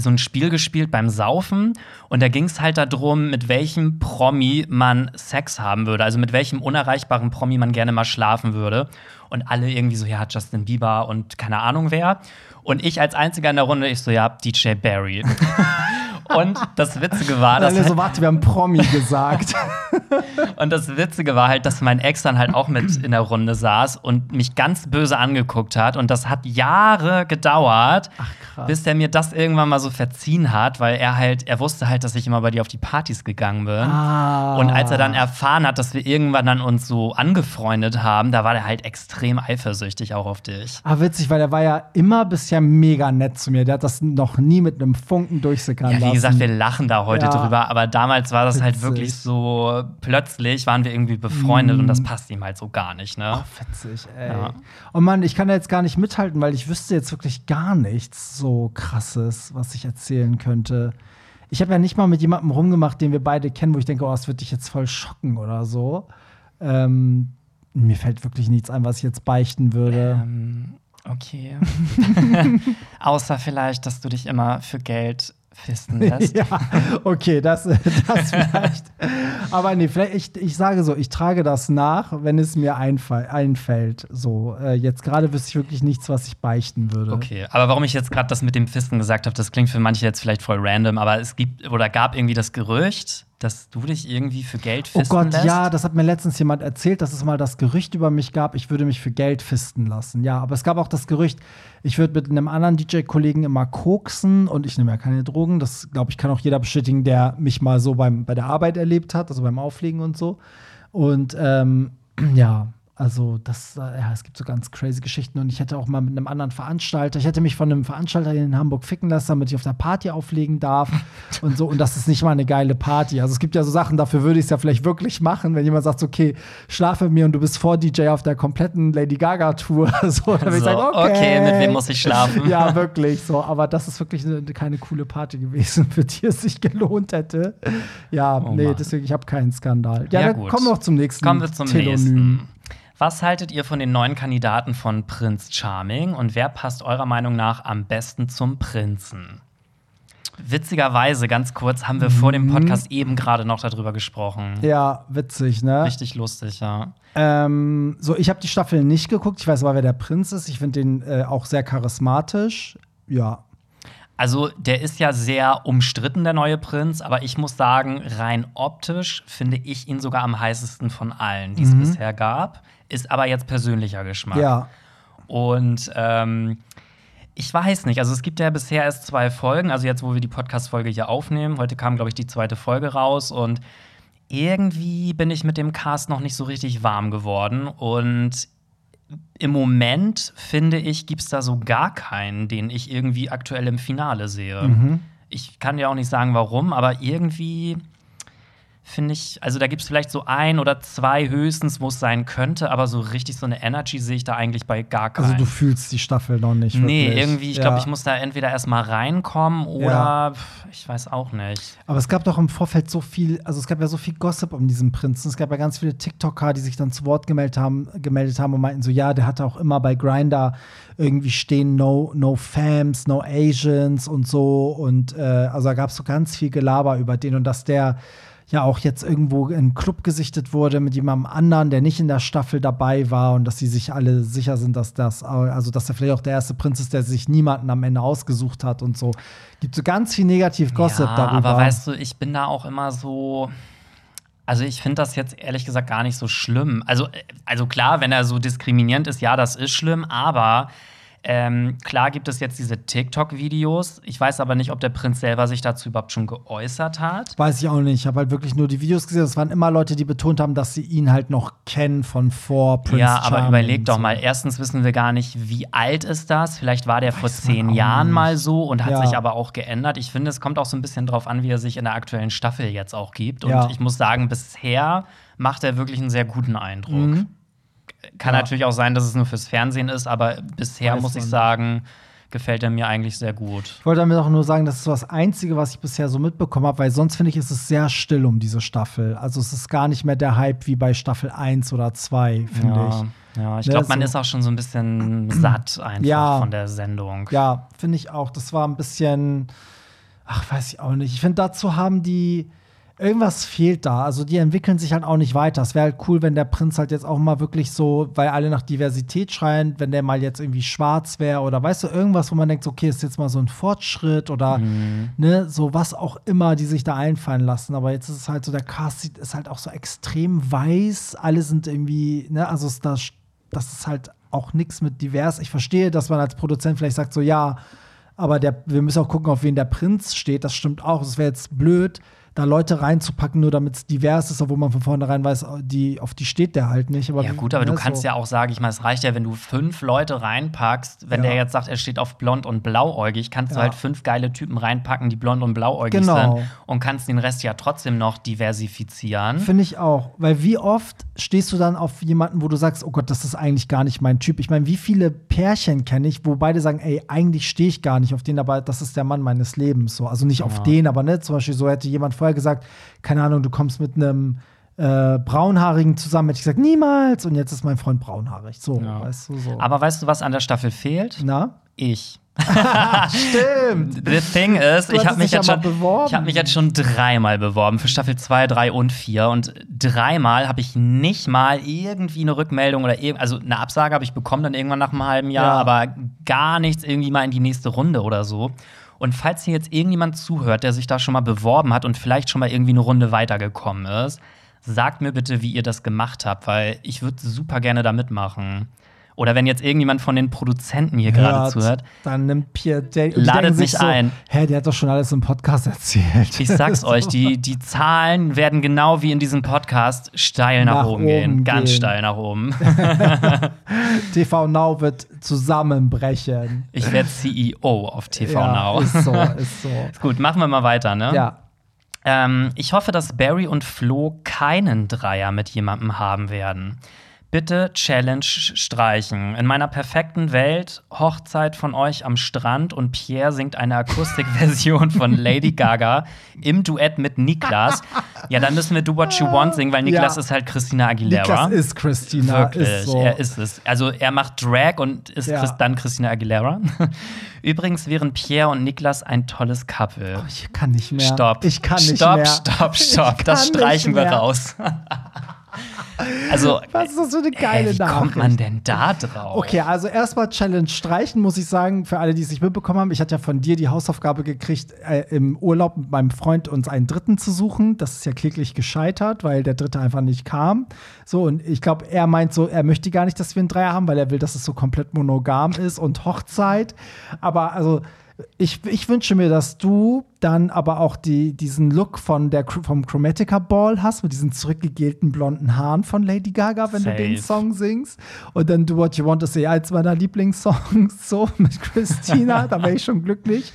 so ein Spiel gespielt beim Saufen und da ging es halt darum, mit welchem Promi man Sex haben würde, also mit welchem unerreichbaren Promi man gerne mal schlafen würde. Und alle irgendwie so, ja, Justin Bieber und keine Ahnung wer. Und ich als einziger in der Runde, ich so, ja, DJ Barry. Und das Witzige war, dass. Alle so, warte, wir haben Promi gesagt. und das Witzige war halt, dass mein Ex dann halt auch mit in der Runde saß und mich ganz böse angeguckt hat. Und das hat Jahre gedauert, Ach, bis der mir das irgendwann mal so verziehen hat, weil er halt, er wusste halt, dass ich immer bei dir auf die Partys gegangen bin. Ah. Und als er dann erfahren hat, dass wir irgendwann dann uns so angefreundet haben, da war er halt extrem eifersüchtig auch auf dich. Ah, witzig, weil er war ja immer bisher mega nett zu mir. Der hat das noch nie mit einem Funken durchsickern ja, lassen gesagt, wir lachen da heute ja. drüber, aber damals war das halt wirklich so, plötzlich waren wir irgendwie befreundet mm. und das passt ihm halt so gar nicht, ne? Ach, witzig, ey. Ja. Und Mann, ich kann da jetzt gar nicht mithalten, weil ich wüsste jetzt wirklich gar nichts so krasses, was ich erzählen könnte. Ich habe ja nicht mal mit jemandem rumgemacht, den wir beide kennen, wo ich denke, oh, das wird dich jetzt voll schocken oder so. Ähm, mir fällt wirklich nichts ein, was ich jetzt beichten würde. Ähm, okay. Außer vielleicht, dass du dich immer für Geld fisten lässt. ja, okay, das, das vielleicht. Aber nee, vielleicht, ich, ich sage so, ich trage das nach, wenn es mir einfall, einfällt. So, äh, jetzt gerade wüsste ich wirklich nichts, was ich beichten würde. Okay, aber warum ich jetzt gerade das mit dem Fisten gesagt habe, das klingt für manche jetzt vielleicht voll random, aber es gibt oder gab irgendwie das Gerücht, dass du dich irgendwie für Geld Oh fisten Gott, lässt. ja, das hat mir letztens jemand erzählt, dass es mal das Gerücht über mich gab, ich würde mich für Geld fisten lassen. Ja, aber es gab auch das Gerücht, ich würde mit einem anderen DJ-Kollegen immer koksen und ich nehme ja keine Drogen. Das, glaube ich, kann auch jeder bestätigen, der mich mal so beim, bei der Arbeit erlebt hat, also beim Auflegen und so. Und ähm, ja, also das, äh, ja, es gibt so ganz crazy Geschichten und ich hätte auch mal mit einem anderen Veranstalter, ich hätte mich von einem Veranstalter in Hamburg ficken lassen, damit ich auf der Party auflegen darf und so und das ist nicht mal eine geile Party. Also es gibt ja so Sachen, dafür würde ich es ja vielleicht wirklich machen, wenn jemand sagt, okay, schlaf mit mir und du bist vor DJ auf der kompletten Lady Gaga Tour, so, dann würde ich sagen, okay. okay, mit wem muss ich schlafen? ja, wirklich so, aber das ist wirklich eine, keine coole Party gewesen, für die es sich gelohnt hätte. Ja, Oh nee, Mann. deswegen ich habe keinen Skandal. Ja, Ja, dann gut. kommen wir noch zum nächsten Kommen wir zum Telonym. nächsten. Was haltet ihr von den neuen Kandidaten von Prinz Charming und wer passt eurer Meinung nach am besten zum Prinzen? Witzigerweise, ganz kurz, haben wir vor dem Podcast eben gerade noch darüber gesprochen. Mhm. Ja, witzig, ne? Richtig lustig, ja. Ähm, so, ich habe die Staffel nicht geguckt. Ich weiß aber, wer der Prinz ist. Ich finde den äh, auch sehr charismatisch. Ja. Also, der ist ja sehr umstritten, der neue Prinz, aber ich muss sagen, rein optisch finde ich ihn sogar am heißesten von allen, die es bisher gab. Ist aber jetzt persönlicher Geschmack. Ja. Und ähm, ich weiß nicht, also es gibt ja bisher erst zwei Folgen, also jetzt, wo wir die Podcast-Folge hier aufnehmen. Heute kam, glaube ich, die zweite Folge raus und irgendwie bin ich mit dem Cast noch nicht so richtig warm geworden. Und im Moment, finde ich, gibt es da so gar keinen, den ich irgendwie aktuell im Finale sehe. Mhm. Ich kann dir auch nicht sagen, warum, aber irgendwie finde ich, also da gibt es vielleicht so ein oder zwei höchstens, wo es sein könnte, aber so richtig so eine Energy sehe ich da eigentlich bei gar keinen. Also du fühlst die Staffel noch nicht. Nee, wirklich. irgendwie, ich Ja. glaube, ich muss da entweder erstmal reinkommen oder Ja. ich weiß auch nicht. Aber es gab doch im Vorfeld so viel, also es gab ja so viel Gossip um diesen Prinzen. Es gab ja ganz viele TikToker, die sich dann zu Wort gemeldet haben, gemeldet haben und meinten so, ja, der hatte auch immer bei Grinder irgendwie stehen no, no Fams, no Asians und so. Und äh, also da gab es so ganz viel Gelaber über den und dass der ja auch jetzt irgendwo in einen Club gesichtet wurde mit jemandem anderen, der nicht in der Staffel dabei war und dass sie sich alle sicher sind, dass das, also dass er vielleicht auch der erste Prinz ist, der sich niemanden am Ende ausgesucht hat und so. Gibt so ganz viel Negativ-Gossip ja, darüber. aber weißt du, ich bin da auch immer so. Also ich finde das jetzt ehrlich gesagt gar nicht so schlimm. Also, also klar, wenn er so diskriminierend ist, ja, das ist schlimm, aber ähm, klar gibt es jetzt diese TikTok-Videos. Ich weiß aber nicht, ob der Prinz selber sich dazu überhaupt schon geäußert hat. Weiß ich auch nicht. Ich habe halt wirklich nur die Videos gesehen. Es waren immer Leute, die betont haben, dass sie ihn halt noch kennen von vor Prince ja, aber Charming überleg und doch mal. Erstens wissen wir gar nicht, wie alt ist das. Vielleicht war der vor Weiß man zehn Jahren nicht. mal so und hat Ja. sich aber auch geändert. Ich finde, es kommt auch so ein bisschen drauf an, wie er sich in der aktuellen Staffel jetzt auch gibt. Und Ja. ich muss sagen, bisher macht er wirklich einen sehr guten Eindruck. Mhm. Kann Ja. natürlich auch sein, dass es nur fürs Fernsehen ist, aber bisher Weiß muss ich man sagen, gefällt er mir eigentlich sehr gut. Ich wollte damit auch nur sagen, das ist das Einzige, was ich bisher so mitbekommen habe, weil sonst finde ich, ist es sehr still um diese Staffel. Also es ist gar nicht mehr der Hype wie bei Staffel 1 oder 2, finde ja, ich. ja, ich Ne, glaube, man ist auch schon so ein bisschen satt einfach Ja. von der Sendung. Ja, finde ich auch. Das war ein bisschen, ach, weiß ich auch nicht. Ich finde, dazu haben die, irgendwas fehlt da. Also die entwickeln sich halt auch nicht weiter. Es wäre halt cool, wenn der Prinz halt jetzt auch mal wirklich so, weil alle nach Diversität schreien, wenn der mal jetzt irgendwie schwarz wäre oder weißt du, irgendwas, wo man denkt, okay, ist jetzt mal so ein Fortschritt oder ne, so was auch immer, die sich da einfallen lassen. Aber jetzt ist es halt so, der Cast ist halt auch so extrem weiß. Alle sind irgendwie, ne, also ist das, das ist halt auch nichts mit divers. Ich verstehe, dass man als Produzent vielleicht sagt, so ja, aber der, wir müssen auch gucken, auf wen der Prinz steht. Das stimmt auch. Es wäre jetzt blöd, da Leute reinzupacken, nur damit es divers ist, obwohl man von vornherein weiß, die, auf die steht der halt nicht. Aber Ja, gut, aber ne, du kannst so. ja auch sagen, ich meine, es reicht ja, wenn du fünf Leute reinpackst. Wenn Ja. der jetzt sagt, er steht auf blond und blauäugig, kannst du Ja. halt fünf geile Typen reinpacken, die blond und blauäugig Genau. sind und kannst den Rest ja trotzdem noch diversifizieren. Finde ich auch. Weil wie oft stehst du dann auf jemanden, wo du sagst, oh Gott, das ist eigentlich gar nicht mein Typ. Ich meine, wie viele Pärchen kenne ich, wo beide sagen, ey, eigentlich stehe ich gar nicht auf den, aber das ist der Mann meines Lebens. So. Also nicht auf Ja. den, aber ne, zum Beispiel so hätte jemand vorher gesagt, keine Ahnung, du kommst mit einem äh, Braunhaarigen zusammen, hätte ich gesagt, niemals. Und jetzt ist mein Freund braunhaarig. So, Ja. weißt du, so. Aber weißt du, was an der Staffel fehlt? Na? Ich. Stimmt. The thing is, ich habe mich, jetzt schon- ich hab mich jetzt schon dreimal beworben für Staffel 2, 3 und 4. Und dreimal habe ich nicht mal irgendwie eine Rückmeldung oder irg also eine Absage habe ich bekommen dann irgendwann nach einem halben Jahr, Ja. aber gar nichts irgendwie mal in die nächste Runde oder so. Und falls hier jetzt irgendjemand zuhört, der sich da schon mal beworben hat und vielleicht schon mal irgendwie eine Runde weitergekommen ist, sagt mir bitte, wie ihr das gemacht habt, weil ich würde super gerne da mitmachen. Oder wenn jetzt irgendjemand von den Produzenten hier gerade Hört, zuhört, Dann nimmt Pierre Day. und Ladet sich mich so, ein. Hä, der hat doch schon alles im Podcast erzählt. Ich sag's euch, die, die Zahlen werden genau wie in diesem Podcast steil nach, Nach oben gehen. oben Ganz gehen. steil nach oben. TV Now wird zusammenbrechen. Ich werde CEO auf TV ja, Now. Ist so, ist so. Gut, machen wir mal weiter, ne? Ja. Ähm, ich hoffe, dass Barry und Flo keinen Dreier mit jemandem haben werden. Bitte Challenge streichen. In meiner perfekten Welt Hochzeit von euch am Strand und Pierre singt eine Akustikversion von Lady Gaga im Duett mit Niklas. Ja, dann müssen wir Do What You Want singen, weil Niklas Ja. ist halt Christina Aguilera. Niklas ist Christina. Wirklich, Ist so. er ist es. Also er macht Drag und ist Ja. Dann Christina Aguilera. Übrigens wären Pierre und Niklas ein tolles Couple. Ich kann nicht mehr. Stopp. Ich kann nicht stopp, mehr. Stopp, stopp, Ich Das streichen wir raus. also, Was ist das für eine geile ey, wie Nachricht? kommt man denn da drauf? Okay, also erstmal Challenge streichen, muss ich sagen, für alle, die es nicht mitbekommen haben. Ich hatte ja von dir die Hausaufgabe gekriegt, äh, im Urlaub mit meinem Freund uns einen Dritten zu suchen. Das ist ja kläglich gescheitert, weil der Dritte einfach nicht kam. So, und ich glaube, er meint so, er möchte gar nicht, dass wir einen Dreier haben, weil er will, dass es so komplett monogam ist und Hochzeit. Aber also. Ich, ich wünsche mir, dass du dann aber auch die, diesen Look von der, vom Chromatica Ball hast, mit diesen zurückgegelten blonden Haaren von Lady Gaga, wenn du den Safe. Song singst. Und dann Do What You Want ist ja eins meiner Lieblingssongs, so mit Christina, da wäre ich schon glücklich.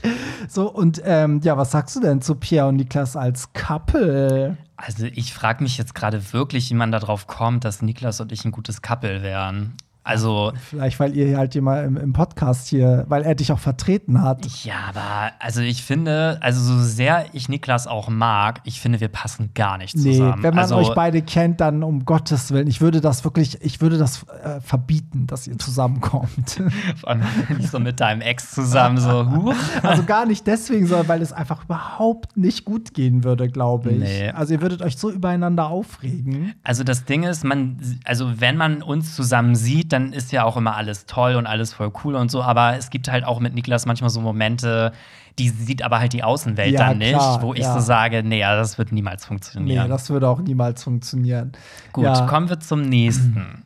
So, und ähm, ja, was sagst du denn zu Pierre und Niklas als Couple? Also, ich frage mich jetzt gerade wirklich, wie man darauf kommt, dass Niklas und ich ein gutes Couple wären. Also, Vielleicht, weil ihr halt immer im, im Podcast hier, weil er dich auch vertreten hat. ja, aber also ich finde, also so sehr ich Niklas auch mag, ich finde, wir passen gar nicht Nee, zusammen. wenn man also, euch beide kennt, dann um Gottes Willen, ich würde das wirklich, ich würde das äh, verbieten, dass ihr zusammenkommt. vor allem nicht so mit deinem Ex zusammen, so, huch. also gar nicht deswegen, sondern weil es einfach überhaupt nicht gut gehen würde, glaube ich. Nee. Also ihr würdet euch so übereinander aufregen. Also das Ding ist, man, also wenn man uns zusammen sieht, dann ist ja auch immer alles toll und alles voll cool und so. Aber es gibt halt auch mit Niklas manchmal so Momente, die sieht aber halt die Außenwelt Ja, dann nicht, klar, wo ich ja. so sage, nee, ja, das wird niemals Nee, funktionieren. das würde auch niemals funktionieren. Gut, ja. kommen wir zum nächsten.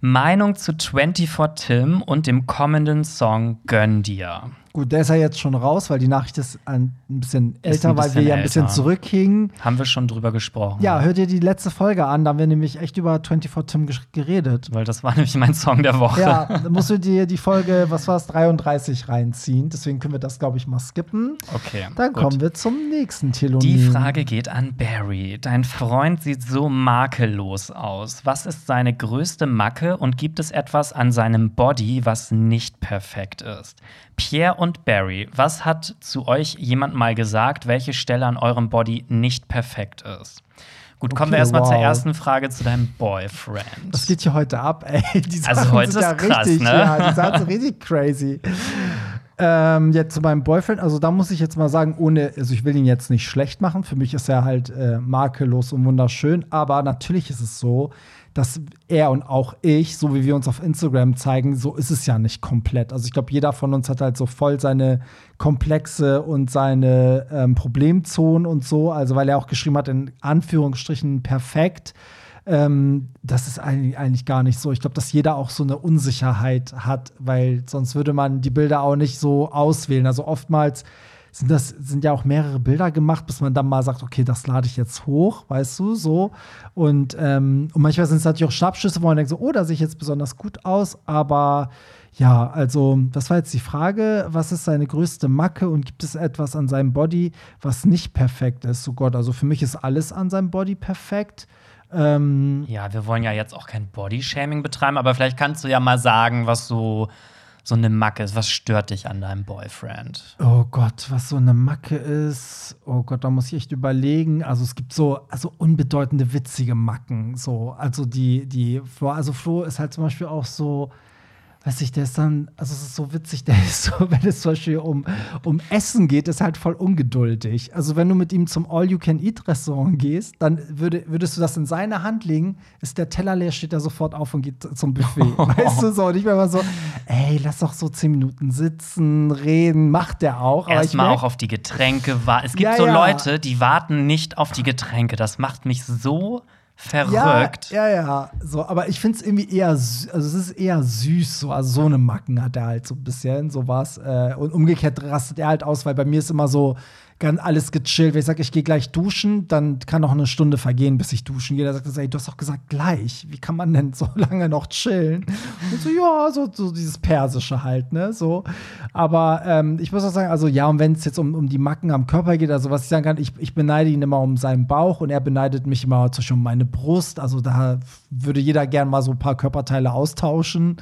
Meinung zu 24 Tim und dem kommenden Song Gönn dir. Gut, der ist ja jetzt schon raus, weil die Nachricht ist ein bisschen älter, ein weil wir bisschen ja ein bisschen älter. zurückhingen. Haben wir schon drüber gesprochen. Ja, hört ihr die letzte Folge an, da haben wir nämlich echt über 24 Tim geredet. Weil das war nämlich mein Song der Woche. Ja, da musst du dir die Folge, was war es, 33 reinziehen. Deswegen können wir das, glaube ich, mal skippen. Okay. Dann gut. kommen wir zum nächsten Telonym. Die Frage geht an Barry. Dein Freund sieht so makellos aus. Was ist seine größte Macke und gibt es etwas an seinem Body, was nicht perfekt ist? Pierre und Barry, was hat zu euch jemand mal gesagt, welche Stelle an eurem Body nicht perfekt ist? Gut, kommen wir Okay, erstmal zur wow. ersten Frage zu deinem Boyfriend. Was geht hier heute ab, ey? Die Also heute ja ist krass, richtig, ne? Ja, die Sachen sind richtig crazy. Ähm, jetzt zu meinem Boyfriend, also da muss ich jetzt mal sagen, ohne, also ich will ihn jetzt nicht schlecht machen. Für mich ist er halt äh, makellos und wunderschön, aber natürlich ist es so, dass er und auch ich, so wie wir uns auf Instagram zeigen, so ist es ja nicht komplett. Also ich glaube, jeder von uns hat halt so voll seine Komplexe und seine ähm, Problemzonen und so. Also weil er auch geschrieben hat, in Anführungsstrichen perfekt. Ähm, das ist eigentlich, gar nicht so. Ich glaube, dass jeder auch so eine Unsicherheit hat, weil sonst würde man die Bilder auch nicht so auswählen. Also oftmals sind das sind ja auch mehrere Bilder gemacht, bis man dann mal sagt, okay, das lade ich jetzt hoch, weißt du, so. Und, ähm, und manchmal sind es natürlich auch Schnappschüsse, wo man denkt so, oh, da sehe ich jetzt besonders gut aus, aber ja, also, das war jetzt die Frage, was ist seine größte Macke und gibt es etwas an seinem Body, was nicht perfekt ist? So Gott, also für mich ist alles an seinem Body perfekt. Ähm, Ja, wir wollen ja jetzt auch kein Bodyshaming betreiben, aber vielleicht kannst du ja mal sagen, was so so eine Macke ist? Was stört dich an deinem Boyfriend? Oh Gott, was so eine Macke ist. Oh Gott, da muss ich echt überlegen. Also es gibt so also unbedeutende, witzige Macken. So, also die, die Flo, also Flo ist halt zum Beispiel auch so weiß ich, der ist dann, also es ist so witzig, der ist so, wenn es zum Beispiel um, um Essen geht, ist halt voll ungeduldig. Also wenn du mit ihm zum All-You-Can-Eat-Restaurant gehst, dann würde, würdest du das in seine Hand legen, ist der Teller leer, steht er sofort auf und geht zum Buffet. weißt du so? Und ich bin immer so, ey, lass doch so zehn Minuten sitzen, reden, macht der auch. Erstmal auch auf die Getränke warten. Es gibt ja, so. Leute, die warten nicht auf die Getränke. Das macht mich so verrückt. Ja, ja, ja. So, aber ich finde es irgendwie eher, also es ist eher süß, so, also so eine Macken hat er halt so ein bisschen, so was. Äh, und umgekehrt rastet er halt aus, weil bei mir ist immer so, ganz alles gechillt. Wenn ich sage, ich gehe gleich duschen, dann kann noch eine Stunde vergehen, bis ich duschen gehe. Da sagt er, ey, du hast doch gesagt gleich. Wie kann man denn so lange noch chillen? Und so, ja, so, so dieses Persische halt, ne? So. Aber ähm, ich muss auch sagen, also ja, und wenn es jetzt um, um die Macken am Körper geht, also was ich sagen kann, ich, ich beneide ihn immer um seinen Bauch und er beneidet mich immer zum Beispiel um meine Brust. Also da würde jeder gern mal so ein paar Körperteile austauschen.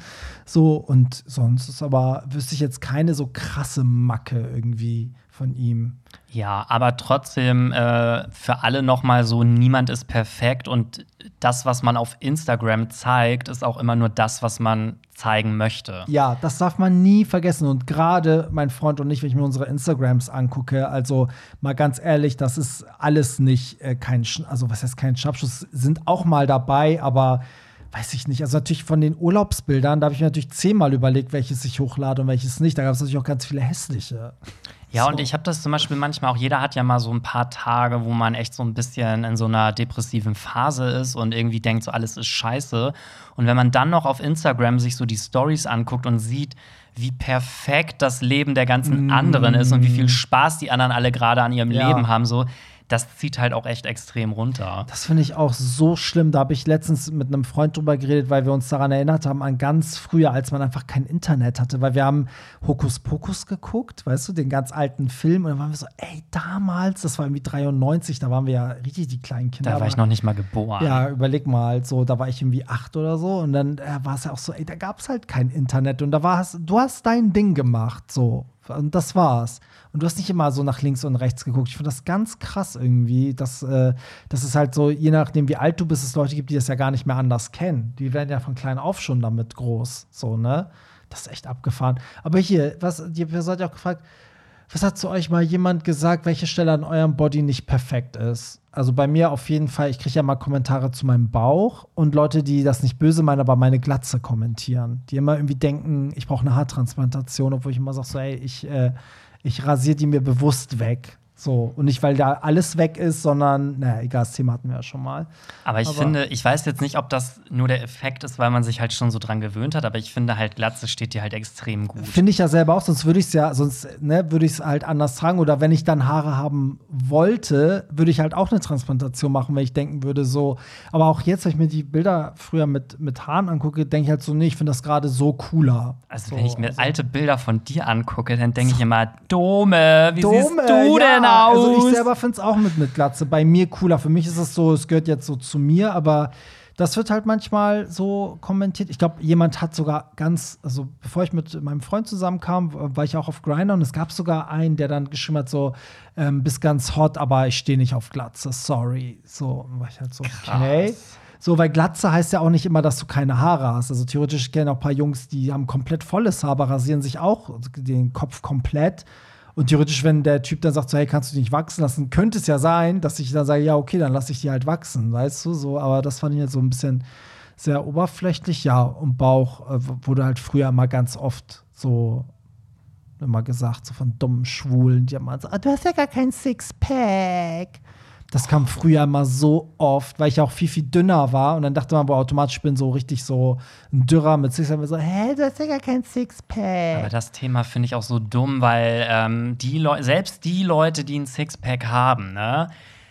So, und sonst ist aber, wüsste ich jetzt keine so krasse Macke irgendwie von ihm. Ja, aber trotzdem äh, für alle noch mal so: Niemand ist perfekt und das, was man auf Instagram zeigt, ist auch immer nur das, was man zeigen möchte. Ja, das darf man nie vergessen. Und gerade mein Freund und ich, wenn ich mir unsere Instagrams angucke, also mal ganz ehrlich, das ist alles nicht äh, kein, Sch also was heißt kein Schnappschuss, sind auch mal dabei, aber weiß ich nicht. Also natürlich von den Urlaubsbildern, da habe ich mir natürlich zehnmal überlegt, welches ich hochlade und welches nicht. Da gab es natürlich auch ganz viele hässliche. Ja, so. und ich habe das zum Beispiel manchmal auch, jeder hat ja mal so ein paar Tage, wo man echt so ein bisschen in so einer depressiven Phase ist und irgendwie denkt, so alles ist scheiße. Und wenn man dann noch auf Instagram sich so die Stories anguckt und sieht, wie perfekt das Leben der ganzen mm. anderen ist und wie viel Spaß die anderen alle gerade an ihrem ja. Leben haben, so das zieht halt auch echt extrem runter. Das finde ich auch so schlimm. Da habe ich letztens mit einem Freund drüber geredet, weil wir uns daran erinnert haben, an ganz früher, als man einfach kein Internet hatte, weil wir haben Hokus Pokus geguckt, weißt du, den ganz alten Film. Und dann waren wir so, ey, damals, das war irgendwie 93, da waren wir ja richtig die kleinen Kinder. Da war ich noch nicht mal geboren. Ja, überleg mal, so, da war ich irgendwie acht oder so. Und dann äh, war es ja auch so, ey, da gab es halt kein Internet. Und da war du hast dein Ding gemacht, so. Und das war's. Und du hast nicht immer so nach links und rechts geguckt. Ich finde das ganz krass irgendwie, dass, äh, dass es halt so, je nachdem, wie alt du bist, es Leute gibt, die das ja gar nicht mehr anders kennen. Die werden ja von klein auf schon damit groß. So, ne? Das ist echt abgefahren. Aber hier, was, ihr seid ja auch gefragt, was hat zu euch mal jemand gesagt, welche Stelle an eurem Body nicht perfekt ist? Also bei mir auf jeden Fall, ich kriege ja mal Kommentare zu meinem Bauch und Leute, die das nicht böse meinen, aber meine Glatze kommentieren. Die immer irgendwie denken, ich brauche eine Haartransplantation, obwohl ich immer sage, so, ey, ich, äh, ich rasiere die mir bewusst weg. So, und nicht, weil da alles weg ist, sondern, naja, egal, das Thema hatten wir ja schon mal. Aber ich aber finde, ich weiß jetzt nicht, ob das nur der Effekt ist, weil man sich halt schon so dran gewöhnt hat, aber ich finde halt, Glatze steht dir halt extrem gut. Finde ich ja selber auch, sonst würde ich es ja, sonst ne, würde ich es halt anders tragen. Oder wenn ich dann Haare haben wollte, würde ich halt auch eine Transplantation machen, wenn ich denken würde, so. Aber auch jetzt, wenn ich mir die Bilder früher mit, mit Haaren angucke, denke ich halt so, nee, ich finde das gerade so cooler. Also, so, wenn ich mir also alte Bilder von dir angucke, dann denke ich immer, Dome, wie Dome, siehst du ja. denn aus? aus. Also ich selber finde es auch mit, mit Glatze. Bei mir cooler. Für mich ist es so, es gehört jetzt so zu mir, aber das wird halt manchmal so kommentiert. Ich glaube, jemand hat sogar ganz, also bevor ich mit meinem Freund zusammenkam, war ich auch auf Grindr und es gab sogar einen, der dann geschrieben hat, so, ähm, bist ganz hot, aber ich stehe nicht auf Glatze, sorry. So, war ich halt so, okay. Krass. So, weil Glatze heißt ja auch nicht immer, dass du keine Haare hast. Also theoretisch kennen auch ein paar Jungs, die haben komplett volles Haar, aber rasieren sich auch den Kopf komplett. Und theoretisch, wenn der Typ dann sagt, so, hey, kannst du die nicht wachsen lassen, könnte es ja sein, dass ich dann sage, ja, okay, dann lasse ich die halt wachsen, weißt du, so. Aber das fand ich jetzt so ein bisschen sehr oberflächlich. Ja, und Bauch äh, wurde halt früher immer ganz oft so immer gesagt, so von dummen Schwulen, die haben immer so, ah, du hast ja gar kein Sixpack. Das kam früher immer so oft, weil ich auch viel, viel dünner war. Und dann dachte man, boah, automatisch ich bin so richtig so ein Dürrer mit Sixpack. so, hä, du hast ja gar kein Sixpack. Aber das Thema finde ich auch so dumm, weil ähm, die selbst die Leute, die ein Sixpack haben, ne,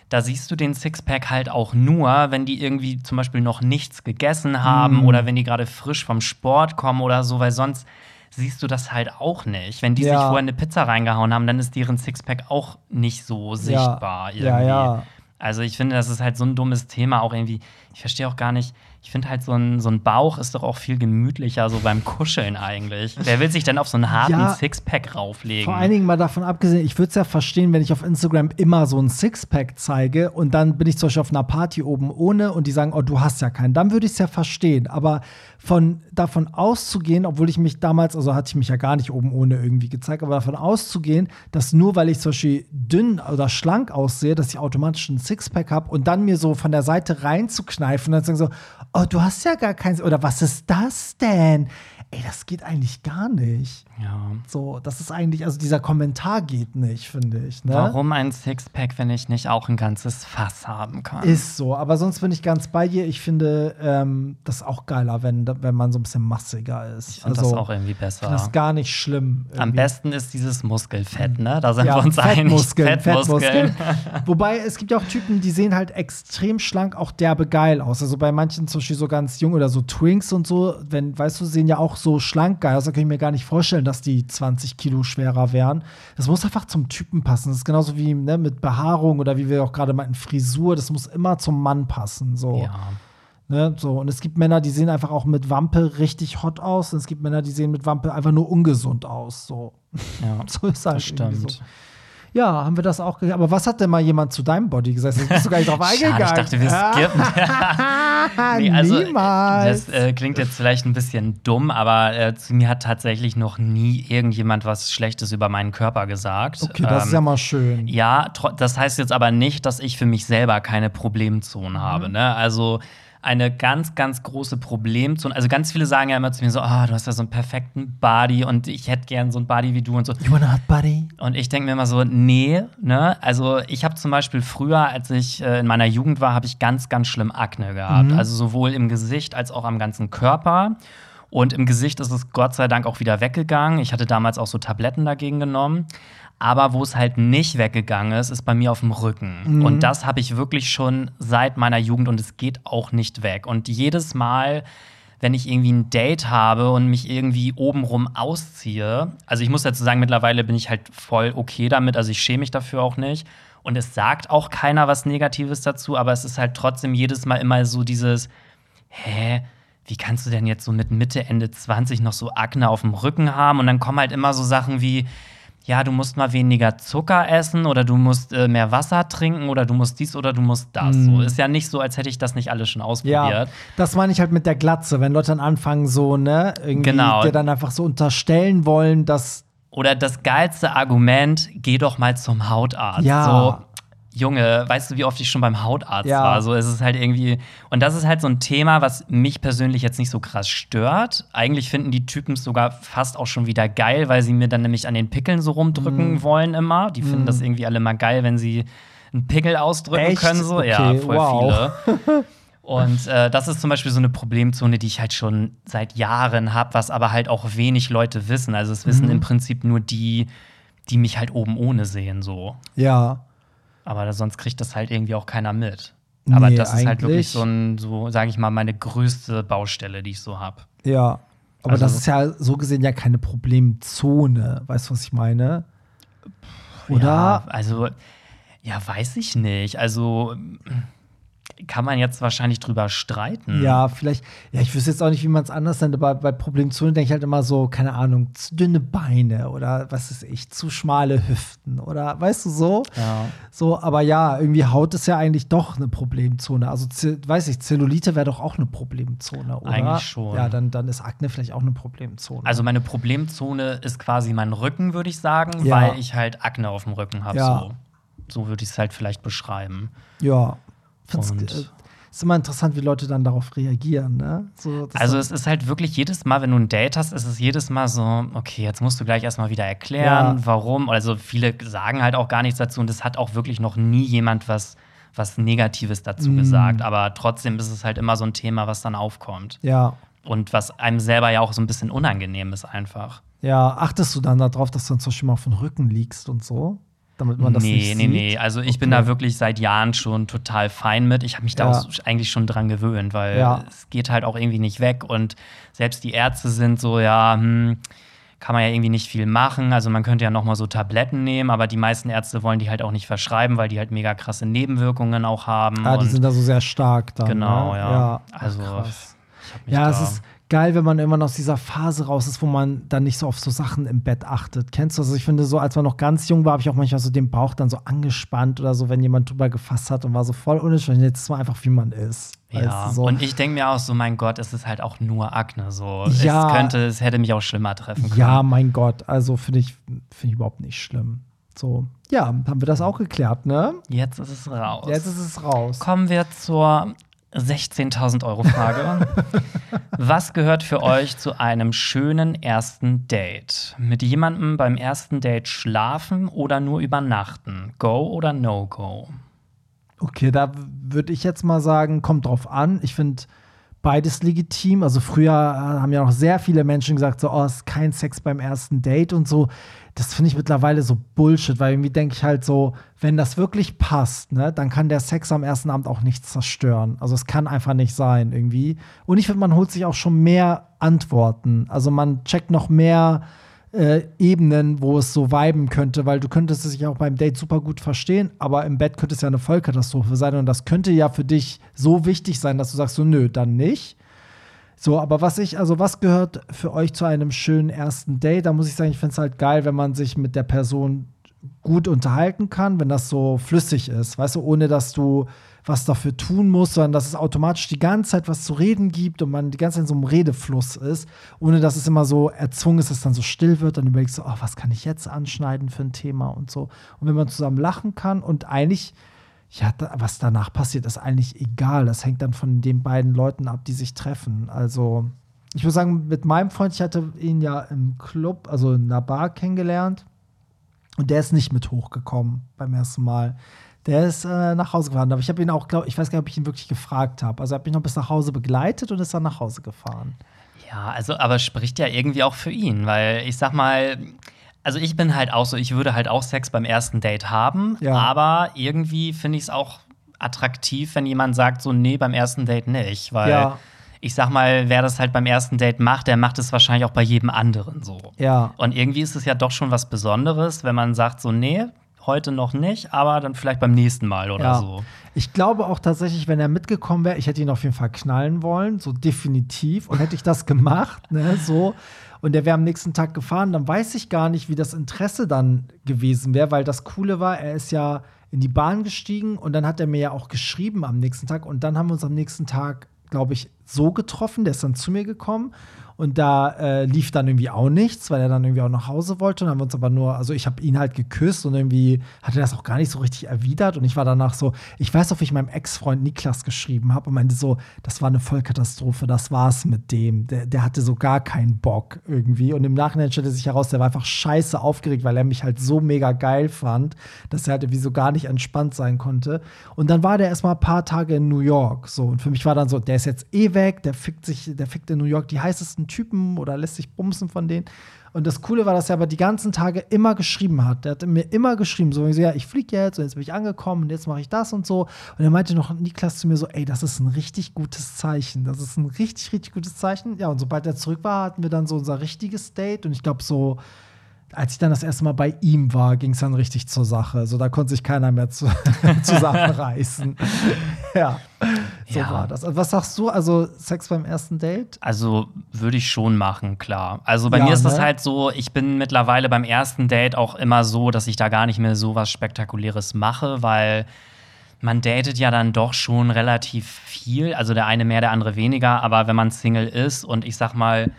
da siehst du den Sixpack halt auch nur, wenn die irgendwie zum Beispiel noch nichts gegessen haben mm. oder wenn die gerade frisch vom Sport kommen oder so, weil sonst siehst du das halt auch nicht. Wenn die ja. sich vorher eine Pizza reingehauen haben, dann ist deren Sixpack auch nicht so sichtbar ja. irgendwie. Ja, also ich finde, das ist halt so ein dummes Thema auch irgendwie. Ich verstehe auch gar nicht. ich finde halt, so ein, so ein Bauch ist doch auch viel gemütlicher, so beim Kuscheln eigentlich. Wer will sich denn auf so einen harten Ja. Sixpack rauflegen? Vor allen Dingen mal davon abgesehen, ich würde es ja verstehen, wenn ich auf Instagram immer so ein Sixpack zeige und dann bin ich zum Beispiel auf einer Party oben ohne und die sagen, oh, du hast ja keinen. Dann würde ich es ja verstehen. Aber von davon auszugehen, obwohl ich mich damals, also hatte ich mich ja gar nicht oben ohne irgendwie gezeigt, aber davon auszugehen, dass nur weil ich zum Beispiel dünn oder schlank aussehe, dass ich automatisch ein Sixpack habe und dann mir so von der Seite reinzukneifen und dann sagen so, oh, du hast ja gar keins. Oder was ist das denn? Ey, das geht eigentlich gar nicht. Ja. So, das ist eigentlich, also dieser Kommentar geht nicht, finde ich. Ne? Warum ein Sixpack, wenn ich nicht auch ein ganzes Fass haben kann? Ist so, aber sonst bin ich ganz bei dir. Ich finde ähm, das auch geiler, wenn, wenn man so ein bisschen massiger ist. ich finde das auch irgendwie besser. Das ist gar nicht schlimm. Am irgendwie. besten ist dieses Muskelfett, ne? Da sind ja, wir uns einig. Fettmuskeln, Fettmuskeln. Fettmuskeln. Wobei es gibt ja auch Typen, die sehen halt extrem schlank, auch derbe geil aus. Also bei manchen zum Beispiel so ganz jung oder so Twinks und so, wenn, weißt du, sehen ja auch so schlank geil aus. Da kann ich mir gar nicht vorstellen, dass die 20 Kilo schwerer wären. Das muss einfach zum Typen passen. Das ist genauso wie ne, mit Behaarung oder wie wir auch gerade meinten, Frisur. Das muss immer zum Mann passen. So. Ja. Ne, so. Und es gibt Männer, die sehen einfach auch mit Wampe richtig hot aus. Und es gibt Männer, die sehen mit Wampe einfach nur ungesund aus. So, ja. so ist halt Das stimmt. So. Ja, haben wir das auch ge- Aber was hat denn mal jemand zu deinem Body gesagt? Jetzt bist du gar nicht drauf Schade, eingegangen. ich dachte, wir skippen. Nee, also, Niemals. Das äh, klingt jetzt vielleicht ein bisschen dumm, aber äh, zu mir hat tatsächlich noch nie irgendjemand was Schlechtes über meinen Körper gesagt. okay, das ist Ähm, ja mal schön. Ja, das heißt jetzt aber nicht, dass ich für mich selber keine Problemzonen habe. Mhm. Ne? Also eine ganz, ganz große Problemzone. Also ganz viele sagen ja immer zu mir so, ah, du hast ja so einen perfekten Body und ich hätte gern so einen Body wie du und so. You wanna hot body? Und ich denke mir immer so, nee, ne? Also ich habe zum Beispiel früher, als ich äh, in meiner Jugend war, habe ich ganz, ganz schlimm Akne gehabt. Also sowohl im Gesicht als auch am ganzen Körper. Und im Gesicht ist es Gott sei Dank auch wieder weggegangen. Ich hatte damals auch so Tabletten dagegen genommen. Aber wo es halt nicht weggegangen ist, ist bei mir auf dem Rücken. Und das habe ich wirklich schon seit meiner Jugend und es geht auch nicht weg. Und jedes Mal, wenn ich irgendwie ein Date habe und mich irgendwie obenrum ausziehe, also ich muss dazu sagen, mittlerweile bin ich halt voll okay damit, also ich schäme mich dafür auch nicht. Und es sagt auch keiner was Negatives dazu, aber es ist halt trotzdem jedes Mal immer so dieses, hä, wie kannst du denn jetzt so mit Mitte, Ende 20 noch so Akne auf dem Rücken haben? Und dann kommen halt immer so Sachen wie, ja, du musst mal weniger Zucker essen oder du musst äh, mehr Wasser trinken oder du musst dies oder du musst das. So ist ja nicht so, als hätte ich das nicht alles schon ausprobiert. Ja, das meine ich halt mit der Glatze, wenn Leute dann anfangen, so, ne, irgendwie Genau. dir dann einfach so unterstellen wollen, dass. Oder das geilste Argument, geh doch mal zum Hautarzt. Ja. So, Junge, weißt du, wie oft ich schon beim Hautarzt Ja. war? So, es ist halt irgendwie. Und das ist halt so ein Thema, was mich persönlich jetzt nicht so krass stört. Eigentlich finden die Typen es sogar fast auch schon wieder geil, weil sie mir dann nämlich an den Pickeln so rumdrücken Mhm. wollen immer. Die finden das irgendwie alle mal geil, wenn sie einen Pickel ausdrücken Echt? können. So, ja, Okay, voll wow. viele. Und äh, das ist zum Beispiel so eine Problemzone, die ich halt schon seit Jahren habe, was aber halt auch wenig Leute wissen. Also es Mhm. wissen im Prinzip nur die, die mich halt oben ohne sehen, so. Ja. Aber sonst kriegt das halt irgendwie auch keiner mit. Aber Nee, das ist halt wirklich so ein, so sage ich mal, meine größte Baustelle, die ich so habe. Ja. Aber Also- das ist ja so gesehen ja keine Problemzone. Weißt du, was ich meine? Oder? Ja, also, ja, weiß ich nicht. Also kann man jetzt wahrscheinlich drüber streiten. Ja, vielleicht, ja, ich wüsste jetzt auch nicht, wie man es anders nennt, aber bei Problemzone denke ich halt immer so, keine Ahnung, zu dünne Beine oder was ist ich, zu schmale Hüften oder weißt du so? Ja. So, aber ja, irgendwie Haut ist ja eigentlich doch eine Problemzone. Also, weiß ich, Zellulite wäre doch auch eine Problemzone, oder? Eigentlich schon. Ja, dann, dann ist Akne vielleicht auch eine Problemzone. Also meine Problemzone ist quasi mein Rücken, würde ich sagen, Ja. weil ich halt Akne auf dem Rücken habe. Ja. So, so würde ich es halt vielleicht beschreiben. ja. Und- äh, ist immer interessant, wie Leute dann darauf reagieren, ne? So, Also es ist halt wirklich jedes Mal, wenn du ein Date hast, ist es jedes Mal so, okay, jetzt musst du gleich erstmal wieder erklären, Ja. warum. Also viele sagen halt auch gar nichts dazu und es hat auch wirklich noch nie jemand was, was Negatives dazu Mm. gesagt. Aber trotzdem ist es halt immer so ein Thema, was dann aufkommt. ja. Und was einem selber ja auch so ein bisschen unangenehm ist einfach. Ja, achtest du dann darauf, dass du dann zum Beispiel mal auf dem Rücken liegst und so? Damit man das nee, nicht nee, sieht? nee. Also ich bin Okay. da wirklich seit Jahren schon total fein mit. Ich habe mich da Ja. auch eigentlich schon dran gewöhnt, weil Ja. es geht halt auch irgendwie nicht weg. Und selbst die Ärzte sind so, ja, hm, kann man ja irgendwie nicht viel machen. Also man könnte ja noch mal so Tabletten nehmen, aber die meisten Ärzte wollen die halt auch nicht verschreiben, weil die halt mega krasse Nebenwirkungen auch haben. Ah, die sind da so sehr stark dann. Genau, ne? ja. ja. Also, krass. Ja, es ist geil, wenn man immer aus dieser Phase raus ist, wo man dann nicht so auf so Sachen im Bett achtet. Kennst du? Also ich finde, so als man noch ganz jung war, habe ich auch manchmal so den Bauch dann so angespannt oder so, wenn jemand drüber gefasst hat und war so voll unentschuldigt. Jetzt ist man einfach, wie man ist. Ja, Weißt du, so. und ich denke mir auch so, mein Gott, es ist halt auch nur Akne. So, Ja. es könnte, es hätte mich auch schlimmer treffen können. Ja, mein Gott, also finde ich, finde ich überhaupt nicht schlimm. So, ja, haben wir das auch geklärt, ne? Jetzt ist es raus. Jetzt ist es raus. Kommen wir zur 16.000 Euro Frage. Was gehört für euch zu einem schönen ersten Date? Mit jemandem beim ersten Date schlafen oder nur übernachten? Go oder no go? Okay, da würde ich jetzt mal sagen, kommt drauf an. Ich finde beides legitim. Also früher äh, haben ja noch sehr viele Menschen gesagt, so, oh, es ist kein Sex beim ersten Date und so. Das finde ich mittlerweile so Bullshit, weil irgendwie denke ich halt so, wenn das wirklich passt, ne, dann kann der Sex am ersten Abend auch nichts zerstören. Also es kann einfach nicht sein irgendwie. Und ich finde, man holt sich auch schon mehr Antworten. Also man checkt noch mehr äh, Ebenen, wo es so viben könnte, weil du könntest es sich auch beim Date super gut verstehen, aber im Bett könnte es ja eine Vollkatastrophe sein und das könnte ja für dich so wichtig sein, dass du sagst so, nö, dann nicht. So, aber was ich, also was gehört für euch zu einem schönen ersten Date? Da muss ich sagen, ich finde es halt geil, wenn man sich mit der Person gut unterhalten kann, wenn das so flüssig ist, weißt du, ohne dass du was dafür tun musst, sondern dass es automatisch die ganze Zeit was zu reden gibt und man die ganze Zeit in so einem Redefluss ist, ohne dass es immer so erzwungen ist, dass es dann so still wird, dann überlegst du, oh, was kann ich jetzt anschneiden für ein Thema und so. Und wenn man zusammen lachen kann und eigentlich ja, was danach passiert, ist eigentlich egal. Das hängt dann von den beiden Leuten ab, die sich treffen. Also, ich würde sagen, mit meinem Freund, ich hatte ihn ja im Club, also in einer Bar kennengelernt. Und der ist nicht mit hochgekommen beim ersten Mal. Der ist äh, nach Hause gefahren. Aber ich habe ihn auch, glaub, ich weiß gar nicht, ob ich ihn wirklich gefragt habe. Also, er hat mich noch bis nach Hause begleitet und ist dann nach Hause gefahren. Ja, also, aber spricht ja irgendwie auch für ihn, weil ich sag mal, also ich bin halt auch so, ich würde halt auch Sex beim ersten Date haben, Ja. aber irgendwie finde ich es auch attraktiv, wenn jemand sagt, so, nee, beim ersten Date nicht, weil Ja. ich sag mal, wer das halt beim ersten Date macht, der macht es wahrscheinlich auch bei jedem anderen so. Ja. Und irgendwie ist es ja doch schon was Besonderes, wenn man sagt, so, nee, heute noch nicht, aber dann vielleicht beim nächsten Mal oder Ja. so. Ich glaube auch tatsächlich, wenn er mitgekommen wäre, ich hätte ihn auf jeden Fall knallen wollen, so definitiv. Und hätte ich das gemacht, ne, so, und der wäre am nächsten Tag gefahren, dann weiß ich gar nicht, wie das Interesse dann gewesen wäre, weil das Coole war, er ist ja in die Bahn gestiegen und dann hat er mir ja auch geschrieben am nächsten Tag. Und dann haben wir uns am nächsten Tag, glaube ich, so getroffen, der ist dann zu mir gekommen und da äh, lief dann irgendwie auch nichts, weil er dann irgendwie auch nach Hause wollte. Und haben wir uns aber nur, also ich habe ihn halt geküsst und irgendwie hat er das auch gar nicht so richtig erwidert. Und ich war danach so, ich weiß wie ich meinem Ex-Freund Niklas geschrieben habe und meinte so, das war eine Vollkatastrophe, das war's mit dem. Der, der hatte so gar keinen Bock irgendwie. Und im Nachhinein stellte sich heraus, der war einfach scheiße aufgeregt, weil er mich halt so mega geil fand, dass er halt irgendwie so gar nicht entspannt sein konnte. Und dann war der erstmal ein paar Tage in New York. So, und für mich war dann so, der ist jetzt eh weg, der fickt sich, der fickt in New York die heißesten Typen oder lässt sich bumsen von denen. Und das Coole war, dass er aber die ganzen Tage immer geschrieben hat. Der hat mir immer geschrieben, so, ja, ich fliege jetzt und jetzt bin ich angekommen und jetzt mache ich das und so. Und er meinte noch Niklas zu mir so, ey, das ist ein richtig gutes Zeichen. Das ist ein richtig, richtig gutes Zeichen. Ja, und sobald er zurück war, hatten wir dann so unser richtiges Date. Und ich glaube, so, als ich dann das erste Mal bei ihm war, ging es dann richtig zur Sache. So, da konnte sich keiner mehr zu, zusammenreißen. ja, so Ja. war das. Also, was sagst du? Also, Sex beim ersten Date? Also würde ich schon machen, klar. Also bei Ja, mir ist das ne? halt so, ich bin mittlerweile beim ersten Date auch immer so, dass ich da gar nicht mehr so was Spektakuläres mache, weil man datet ja dann doch schon relativ viel. Also der eine mehr, der andere weniger. Aber wenn man Single ist und ich sag mal,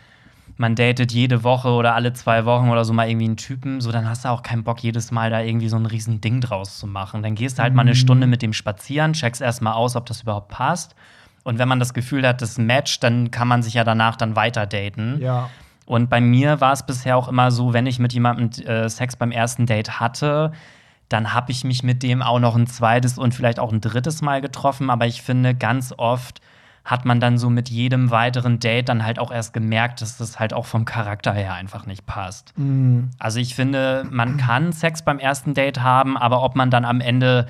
man datet jede Woche oder alle zwei Wochen oder so mal irgendwie einen Typen, so dann hast du auch keinen Bock, jedes Mal da irgendwie so ein riesen Ding draus zu machen. Dann gehst du halt mal eine Stunde mit dem spazieren, checkst erstmal aus, ob das überhaupt passt. Und wenn man das Gefühl hat, das matcht, dann kann man sich ja danach dann weiter daten. Ja. Und bei mir war es bisher auch immer so, wenn ich mit jemandem äh, Sex beim ersten Date hatte, dann habe ich mich mit dem auch noch ein zweites und vielleicht auch ein drittes Mal getroffen. Aber ich finde, ganz oft hat man dann so mit jedem weiteren Date dann halt auch erst gemerkt, dass das halt auch vom Charakter her einfach nicht passt. Mhm. Also ich finde, man kann Sex beim ersten Date haben, aber ob man dann am Ende,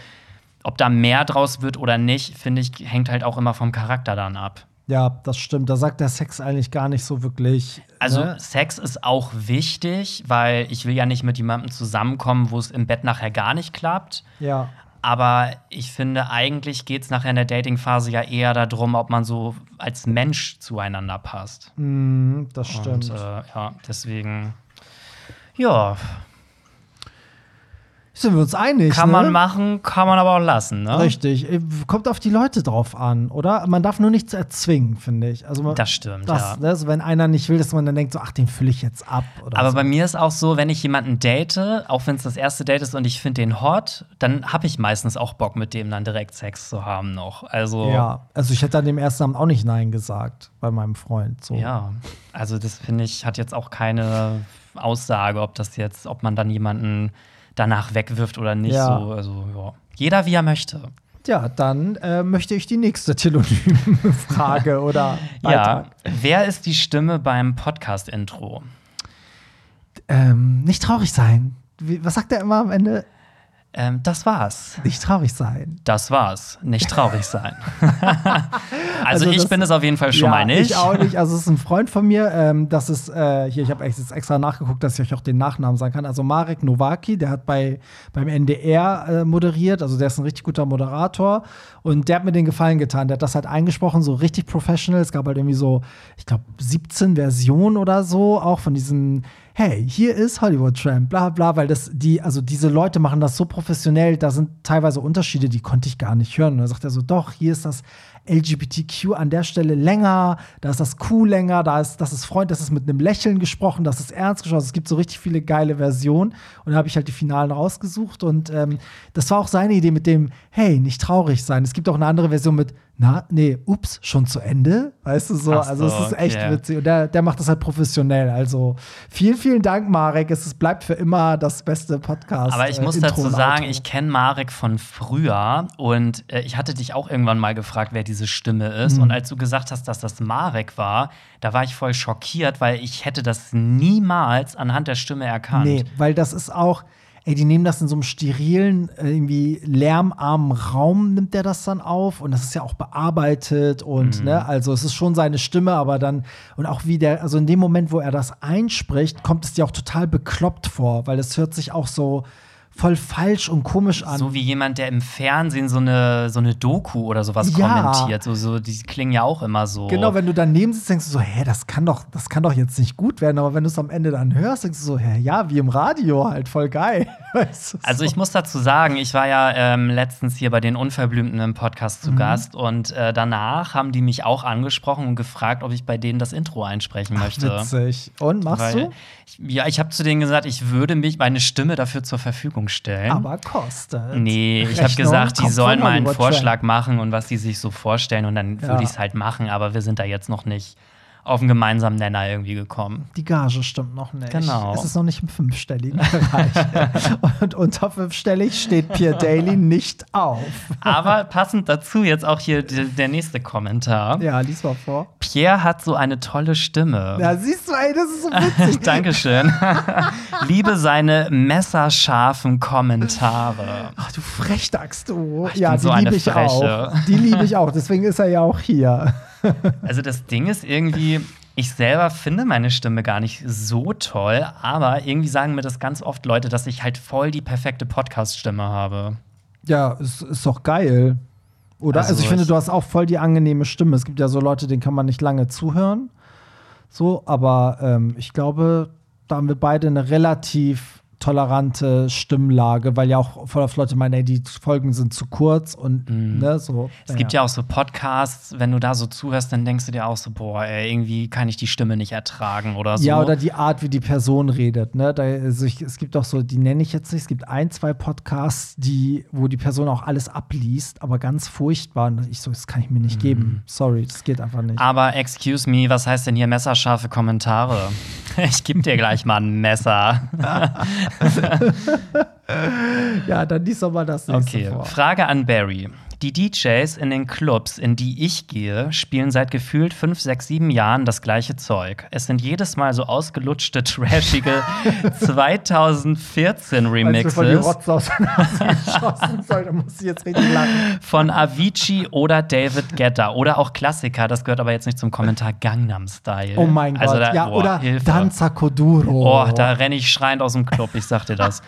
ob da mehr draus wird oder nicht, finde ich, hängt halt auch immer vom Charakter dann ab. Ja, das stimmt. Da sagt der Sex eigentlich gar nicht so wirklich. Also ne? Sex ist auch wichtig, weil ich will ja nicht mit jemandem zusammenkommen, wo es im Bett nachher gar nicht klappt. Ja. Aber ich finde, eigentlich geht es nachher in der Dating-Phase ja eher darum, ob man so als Mensch zueinander passt. Mm, das stimmt. Und äh, ja, deswegen, ja, Sind wir uns einig? kann ne? man machen, kann man aber auch lassen, ne? Richtig. Äh, Kommt auf die Leute drauf an, oder? Man darf nur nichts erzwingen, finde ich. Also man, Das stimmt, das, ja. ne, also wenn einer nicht will, dass man dann denkt, so, ach, den fülle ich jetzt ab. Oder Aber so. bei mir ist auch so, wenn ich jemanden date, auch wenn es das erste Date ist und ich finde den hot, dann habe ich meistens auch Bock, mit dem dann direkt Sex zu haben noch. Also Ja, also ich hätte an dem ersten Abend auch nicht Nein gesagt bei meinem Freund. So. Ja, also das finde ich, hat jetzt auch keine Aussage, ob das jetzt, ob man dann jemanden danach wegwirft oder nicht. Ja. So, also ja. Jeder wie er möchte. Ja, dann äh, möchte ich die nächste Telonym-Frage oder Ja. Beitrag. Wer ist die Stimme beim Podcast-Intro? Ähm, nicht traurig sein. Wie, was sagt er immer am Ende? Ähm, das war's. Nicht traurig sein. Das war's. Nicht traurig sein. also, Also ich das- bin es auf jeden Fall schon mal nicht. Ich auch nicht. Also, es ist ein Freund von mir. Ähm, das ist, äh, hier, ich habe jetzt extra nachgeguckt, dass ich euch auch den Nachnamen sagen kann. Also, Marek Nowaki, der hat bei, beim NDR äh, moderiert. Also, der ist ein richtig guter Moderator. Und der hat mir den Gefallen getan. Der hat das halt eingesprochen, so richtig professional. Es gab halt irgendwie so, ich glaube, 17 Versionen oder so, auch von diesen. Hey, hier ist Hollywood Tramp, bla bla, weil das, die, also diese Leute machen das so professionell, da sind teilweise Unterschiede, die konnte ich gar nicht hören. Und dann sagt er so, doch, hier ist das LGBTQ an der Stelle länger, da ist das Q länger, da ist, das ist Freund, das ist mit einem Lächeln gesprochen, das ist ernst gesprochen. Also es gibt so richtig viele geile Versionen. Und da habe ich halt die Finalen rausgesucht. Und ähm, das war auch seine Idee mit dem, hey, nicht traurig sein. Es gibt auch eine andere Version mit, na, nee, ups, schon zu Ende. Weißt du so? So, also es ist echt okay. witzig. Und der, der macht das halt professionell. Also vielen, vielen Dank, Marek. Es ist, bleibt für immer das beste Podcast. Aber ich äh, muss dazu sagen, ich kenne Marek von früher und äh, ich hatte dich auch irgendwann mal gefragt, wer diese Stimme ist. Mhm. Und als du gesagt hast, dass das Marek war, da war ich voll schockiert, weil ich hätte das niemals anhand der Stimme erkannt. Nee, weil das ist auch, ey, die nehmen das in so einem sterilen, äh, irgendwie lärmarmen Raum, nimmt der das dann auf und das ist ja auch bearbeitet und, Mhm. ne, also es ist schon seine Stimme, aber dann, und auch wie der, also in dem Moment, wo er das einspricht, kommt es dir auch total bekloppt vor, weil es hört sich auch so voll falsch und komisch an. So wie jemand, der im Fernsehen so eine, so eine Doku oder sowas Ja. kommentiert. So, so, die klingen ja auch immer so. Genau, wenn du daneben sitzt, denkst du so, hä, das kann doch, das kann doch jetzt nicht gut werden. Aber wenn du es am Ende dann hörst, denkst du so, hä, ja, wie im Radio halt, voll geil. Weißt du, Also so. ich muss dazu sagen, ich war ja ähm, letztens hier bei den Unverblümten im Podcast Mhm. zu Gast und äh, danach haben die mich auch angesprochen und gefragt, ob ich bei denen das Intro einsprechen möchte. Witzig. Und machst Weil, du? Ja, ich habe zu denen gesagt, ich würde mich meine Stimme dafür zur Verfügung stellen. Aber kostet. Nee, ich habe gesagt, die sollen mal einen Vorschlag machen und was sie sich so vorstellen und dann Ja. würde ich es halt machen, aber wir sind da jetzt noch nicht auf einen gemeinsamen Nenner irgendwie gekommen. Die Gage stimmt noch nicht. Genau. Es ist noch nicht im fünfstelligen Bereich. Und unter fünfstellig steht Pierre Daly nicht auf. Aber passend dazu jetzt auch hier der nächste Kommentar. Ja, lies mal vor. Pierre hat so eine tolle Stimme. Ja, siehst du, ey, das ist so witzig. Dankeschön. Liebe seine messerscharfen Kommentare. Ach, du Frechdachs, du. ich ja, die so liebe ich Freche. auch. Die liebe ich auch. Deswegen ist er ja auch hier. Also das Ding ist irgendwie, ich selber finde meine Stimme gar nicht so toll, aber irgendwie sagen mir das ganz oft Leute, dass ich halt voll die perfekte Podcast-Stimme habe. Ja, ist, ist doch geil. Oder? Also, Also ich finde, ich- du hast auch voll die angenehme Stimme. Es gibt ja so Leute, denen kann man nicht lange zuhören. So, aber ähm, ich glaube, da haben wir beide eine relativ tolerante Stimmlage, weil ja auch voll auf Leute meinen, ey, die Folgen sind zu kurz und ne, so. Mhm. Es gibt ja auch so Podcasts, wenn du da so zuhörst, dann denkst du dir auch so, boah, ey, irgendwie kann ich die Stimme nicht ertragen oder so. Ja, oder die Art, wie die Person redet. Ne? Da, also ich, es gibt auch so, die nenne ich jetzt nicht, es gibt ein, zwei Podcasts, die, wo die Person auch alles abliest, aber ganz furchtbar. Und ich so, das kann ich mir nicht Mhm. geben. Sorry, das geht einfach nicht. Aber excuse me, was heißt denn hier messerscharfe Kommentare? Ich geb dir gleich mal ein Messer. Ja, dann lies doch mal das nächste Okay, vor. Frage an Barry. Die DJs in den Clubs, in die ich gehe, spielen seit gefühlt fünf, sechs, sieben Jahren das gleiche Zeug. Es sind jedes Mal so ausgelutschte, trashige 2014 Remixes. Als die Rotze aus der Nase geschossen soll, da muss ich jetzt richtig lachen. Von Avicii oder David Guetta oder auch Klassiker. Das gehört aber jetzt nicht zum Kommentar Gangnam Style. Oh mein Also Gott. da- ja, boah, oder Hilfe. Danza Kuduro. Oh, da renne ich schreiend aus dem Club, ich sag dir das.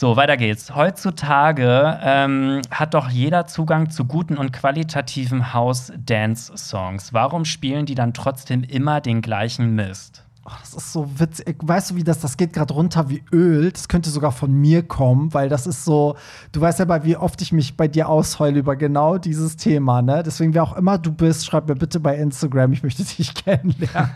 So, weiter geht's. Heutzutage ähm, hat doch jeder Zugang zu guten und qualitativen House-Dance-Songs. Warum spielen die dann trotzdem immer den gleichen Mist? Oh, das ist so witzig. Weißt du, wie das, das geht gerade runter wie Öl. Das könnte sogar von mir kommen, weil das ist so, du weißt ja, wie oft ich mich bei dir ausheule über genau dieses Thema, ne? Deswegen, wer auch immer du bist, schreib mir bitte bei Instagram, ich möchte dich kennenlernen.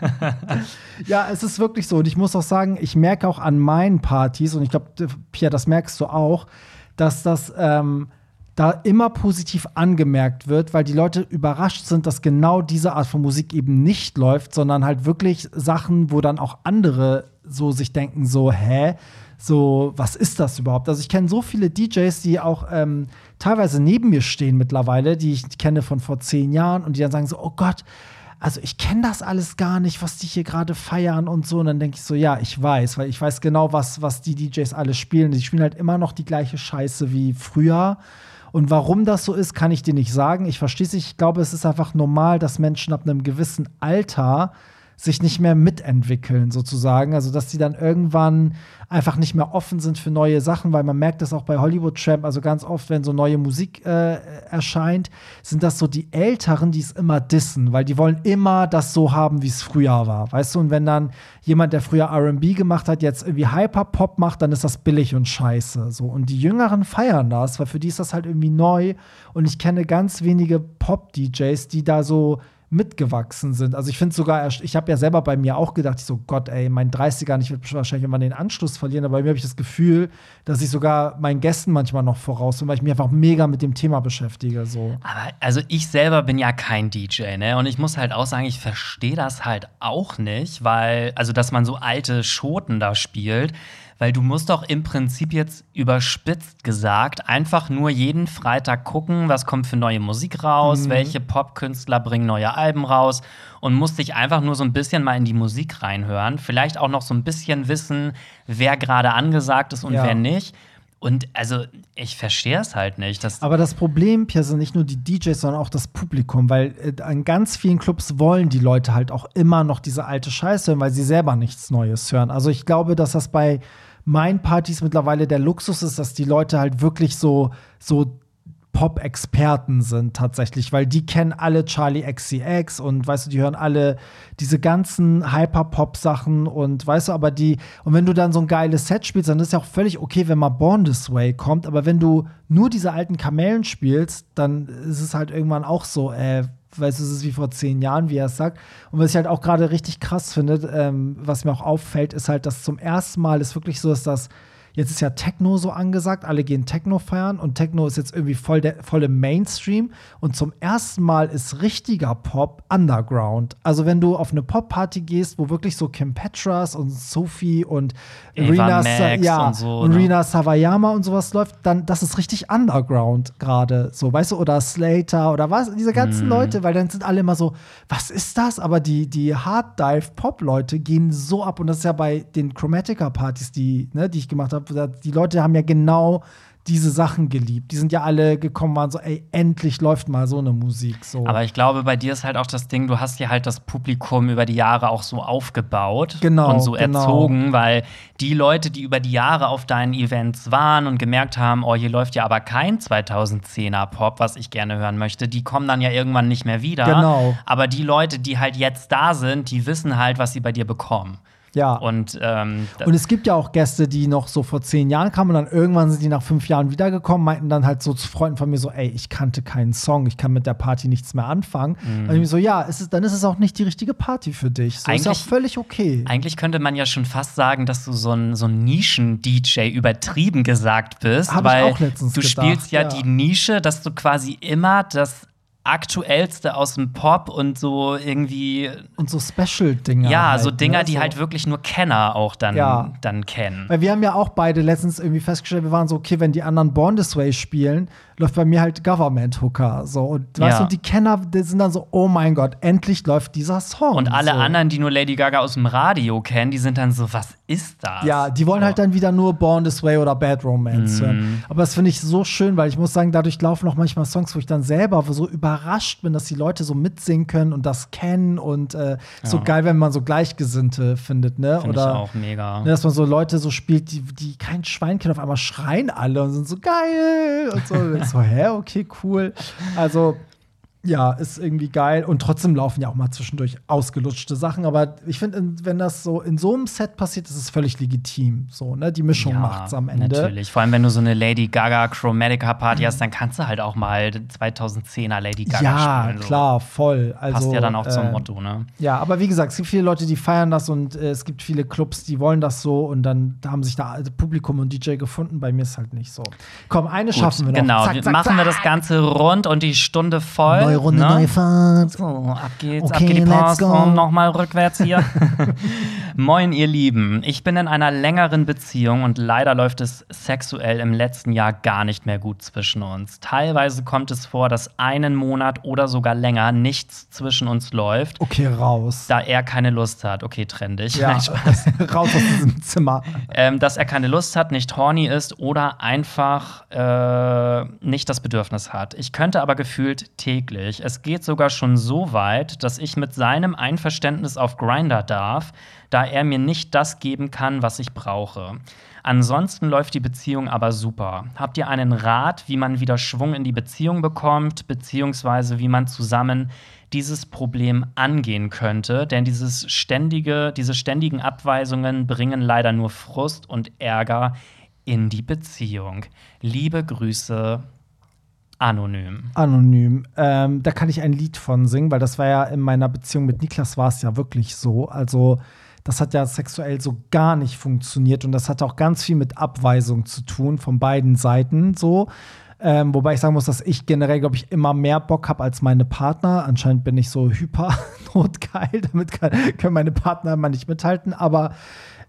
ja, es ist wirklich so. Und ich muss auch sagen, ich merke auch an meinen Partys, und ich glaube, Pia, das merkst du auch, dass das ähm, da immer positiv angemerkt wird, weil die Leute überrascht sind, dass genau diese Art von Musik eben nicht läuft, sondern halt wirklich Sachen, wo dann auch andere so sich denken, so, hä? So, was ist das überhaupt? Also ich kenne so viele DJs, die auch ähm, teilweise neben mir stehen mittlerweile, die ich kenne von vor zehn Jahren und die dann sagen so, oh Gott, also ich kenne das alles gar nicht, was die hier gerade feiern und so. Und dann denke ich so, ja, ich weiß, weil ich weiß genau, was, was die DJs alle spielen. Die spielen halt immer noch die gleiche Scheiße wie früher. Und warum das so ist, kann ich dir nicht sagen. Ich verstehe es. Ich glaube, es ist einfach normal, dass Menschen ab einem gewissen Alter sich nicht mehr mitentwickeln, sozusagen. Also, dass sie dann irgendwann einfach nicht mehr offen sind für neue Sachen, weil man merkt das auch bei Hollywood Tramp, also ganz oft, wenn so neue Musik äh, erscheint, sind das so die Älteren, die es immer dissen, weil die wollen immer das so haben, wie es früher war. Weißt du, und wenn dann jemand, der früher RB gemacht hat, jetzt irgendwie Hyperpop macht, dann ist das billig und scheiße. So. Und die Jüngeren feiern das, weil für die ist das halt irgendwie neu. Und ich kenne ganz wenige Pop-DJs, die da so mitgewachsen sind. Also ich finde sogar, ich habe ja selber bei mir auch gedacht, ich so, Gott, ey, mein 30er, ich werde wahrscheinlich irgendwann den Anschluss verlieren, aber bei mir habe ich das Gefühl, dass ich sogar meinen Gästen manchmal noch voraus bin, weil ich mich einfach mega mit dem Thema beschäftige. So. Aber also ich selber bin ja kein DJ, ne? Und ich muss halt auch sagen, ich verstehe das halt auch nicht, weil, also dass man so alte Schoten da spielt, weil du musst doch im Prinzip jetzt überspitzt gesagt einfach nur jeden Freitag gucken, was kommt für neue Musik raus, welche Popkünstler bringen neue Alben raus und musst dich einfach nur so ein bisschen mal in die Musik reinhören, vielleicht auch noch so ein bisschen wissen, wer gerade angesagt ist und Ja. wer nicht. Und also, ich verstehe es halt nicht. Aber das Problem, Pierre, sind nicht nur die DJs, sondern auch das Publikum, weil äh, an ganz vielen Clubs wollen die Leute halt auch immer noch diese alte Scheiße hören, weil sie selber nichts Neues hören. Also ich glaube, dass das bei meinen Partys mittlerweile der Luxus ist, dass die Leute halt wirklich so, so Pop-Experten sind tatsächlich, weil die kennen alle Charlie XCX und weißt du, die hören alle diese ganzen Hyper-Pop-Sachen und weißt du, aber die, und wenn du dann so ein geiles Set spielst, dann ist ja auch völlig okay, wenn mal Born This Way kommt, aber wenn du nur diese alten Kamellen spielst, dann ist es halt irgendwann auch so, äh, du, es ist wie vor zehn Jahren, wie er es sagt. Und was ich halt auch gerade richtig krass finde, ähm, was mir auch auffällt, ist halt, dass zum ersten Mal es wirklich so ist, dass Jetzt ist ja Techno so angesagt, alle gehen Techno feiern und Techno ist jetzt irgendwie voll, der, voll im Mainstream. Und zum ersten Mal ist richtiger Pop Underground. Also, wenn du auf eine Pop-Party gehst, wo wirklich so Kim Petras und Sophie und Ava Rina, ja, und so, ne? Rina Savayama und sowas läuft, dann das ist richtig Underground gerade. So, weißt du, oder Slater oder was, diese ganzen Leute, weil dann sind alle immer so, was ist das? Aber die, die Hard-Dive-Pop-Leute gehen so ab und das ist ja bei den Chromatica-Partys, die, ne, die ich gemacht habe, die Leute haben ja genau diese Sachen geliebt. Die sind ja alle gekommen, waren so, ey, endlich läuft mal so eine Musik. So. Aber ich glaube, bei dir ist halt auch das Ding, du hast dir halt das Publikum über die Jahre auch so aufgebaut Genau, und so genau. erzogen, weil die Leute, die über die Jahre auf deinen Events waren und gemerkt haben, oh, hier läuft ja aber kein 2010er Pop, was ich gerne hören möchte, die kommen dann ja irgendwann nicht mehr wieder. Genau. Aber die Leute, die halt jetzt da sind, die wissen halt, was sie bei dir bekommen. Ja. Und, ähm, Und es gibt ja auch Gäste, die noch so vor zehn Jahren kamen und dann irgendwann sind die nach fünf Jahren wiedergekommen, meinten dann halt so zu Freunden von mir so, ey, ich kannte keinen Song, ich kann mit der Party nichts mehr anfangen. Mhm. Und ich so, ja, es ist, dann ist es auch nicht die richtige Party für dich. So ist ja auch völlig okay. Eigentlich könnte man ja schon fast sagen, dass du so ein, so ein Nischen-DJ übertrieben gesagt bist. Hab weil auch letztens du gedacht, spielst ja, ja. die Nische, dass du quasi immer das aktuellste aus dem Pop und so irgendwie Und so Special-Dinger. ja, halt, so Dinger, ne? die so. halt wirklich nur Kenner auch dann, Ja. dann kennen. Weil wir haben ja auch beide letztens irgendwie festgestellt, wir waren so, okay, wenn die anderen Born This Way spielen, läuft bei mir halt Government Hooker. So, und, weißt Ja. du, und die Kenner die sind dann so, oh mein Gott, endlich läuft dieser Song. Und alle so. anderen, die nur Lady Gaga aus dem Radio kennen, die sind dann so, was ist das? Ja, die wollen halt dann wieder nur Born This Way oder Bad Romance Mhm. hören. Aber das finde ich so schön, weil ich muss sagen, dadurch laufen auch manchmal Songs, wo ich dann selber so überrascht bin, dass die Leute so mitsingen können und das kennen und äh, so Ja. geil, wenn man so Gleichgesinnte findet, ne? Finde ich oder auch mega. ne, dass man so Leute so spielt, die, die kein Schwein kennen, auf einmal schreien alle und sind so geil und so. So, hä, okay, cool. Also ja, ist irgendwie geil. Und trotzdem laufen ja auch mal zwischendurch ausgelutschte Sachen. Aber ich finde, wenn das so in so einem Set passiert, ist es völlig legitim. So, ne? Die Mischung ja, macht's am Ende. Natürlich. Vor allem, wenn du so eine Lady Gaga Chromatica Party hast, dann kannst du halt auch mal 2010er Lady Gaga Ja, spielen. so. klar, voll. Also, Passt ja dann auch zum äh, Motto, ne? Ja, aber wie gesagt, es gibt viele Leute, die feiern das und äh, es gibt viele Clubs, die wollen das so und dann haben sich da also Publikum und DJ gefunden. Bei mir ist halt nicht so. Komm, eine schaffen wir noch. Genau, Zack, wir- zack, machen wir zack. das Ganze rund und die Stunde voll. Neue Runde, ne? neue Fahrt. So, ab geht's, Okay, ab geht die Post und nochmal rückwärts hier. Moin, ihr Lieben. Ich bin in einer längeren Beziehung und leider läuft es sexuell im letzten Jahr gar nicht mehr gut zwischen uns. Teilweise kommt es vor, dass einen Monat oder sogar länger nichts zwischen uns läuft, Okay, raus. da er keine Lust hat. Okay, trenn dich. Ja, Nein, Spaß. raus aus diesem Zimmer. ähm, dass er keine Lust hat, nicht horny ist oder einfach äh, nicht das Bedürfnis hat. Ich könnte aber gefühlt täglich. Es geht sogar schon so weit, dass ich mit seinem Einverständnis auf Grinder darf, da er mir nicht das geben kann, was ich brauche. Ansonsten läuft die Beziehung aber super. Habt ihr einen Rat, wie man wieder Schwung in die Beziehung bekommt, beziehungsweise wie man zusammen dieses Problem angehen könnte? Denn dieses ständige, diese ständigen Abweisungen bringen leider nur Frust und Ärger in die Beziehung. Liebe Grüße, anonym. Anonym. Ähm, da kann ich ein Lied von singen, weil das war ja in meiner Beziehung mit Niklas war es ja wirklich so. Also das hat ja sexuell so gar nicht funktioniert und das hat auch ganz viel mit Abweisung zu tun von beiden Seiten so. Ähm, wobei ich sagen muss, dass ich generell, glaube ich, immer mehr Bock habe als meine Partner. Anscheinend bin ich so hyper notgeil. Damit kann, können meine Partner immer nicht mithalten. Aber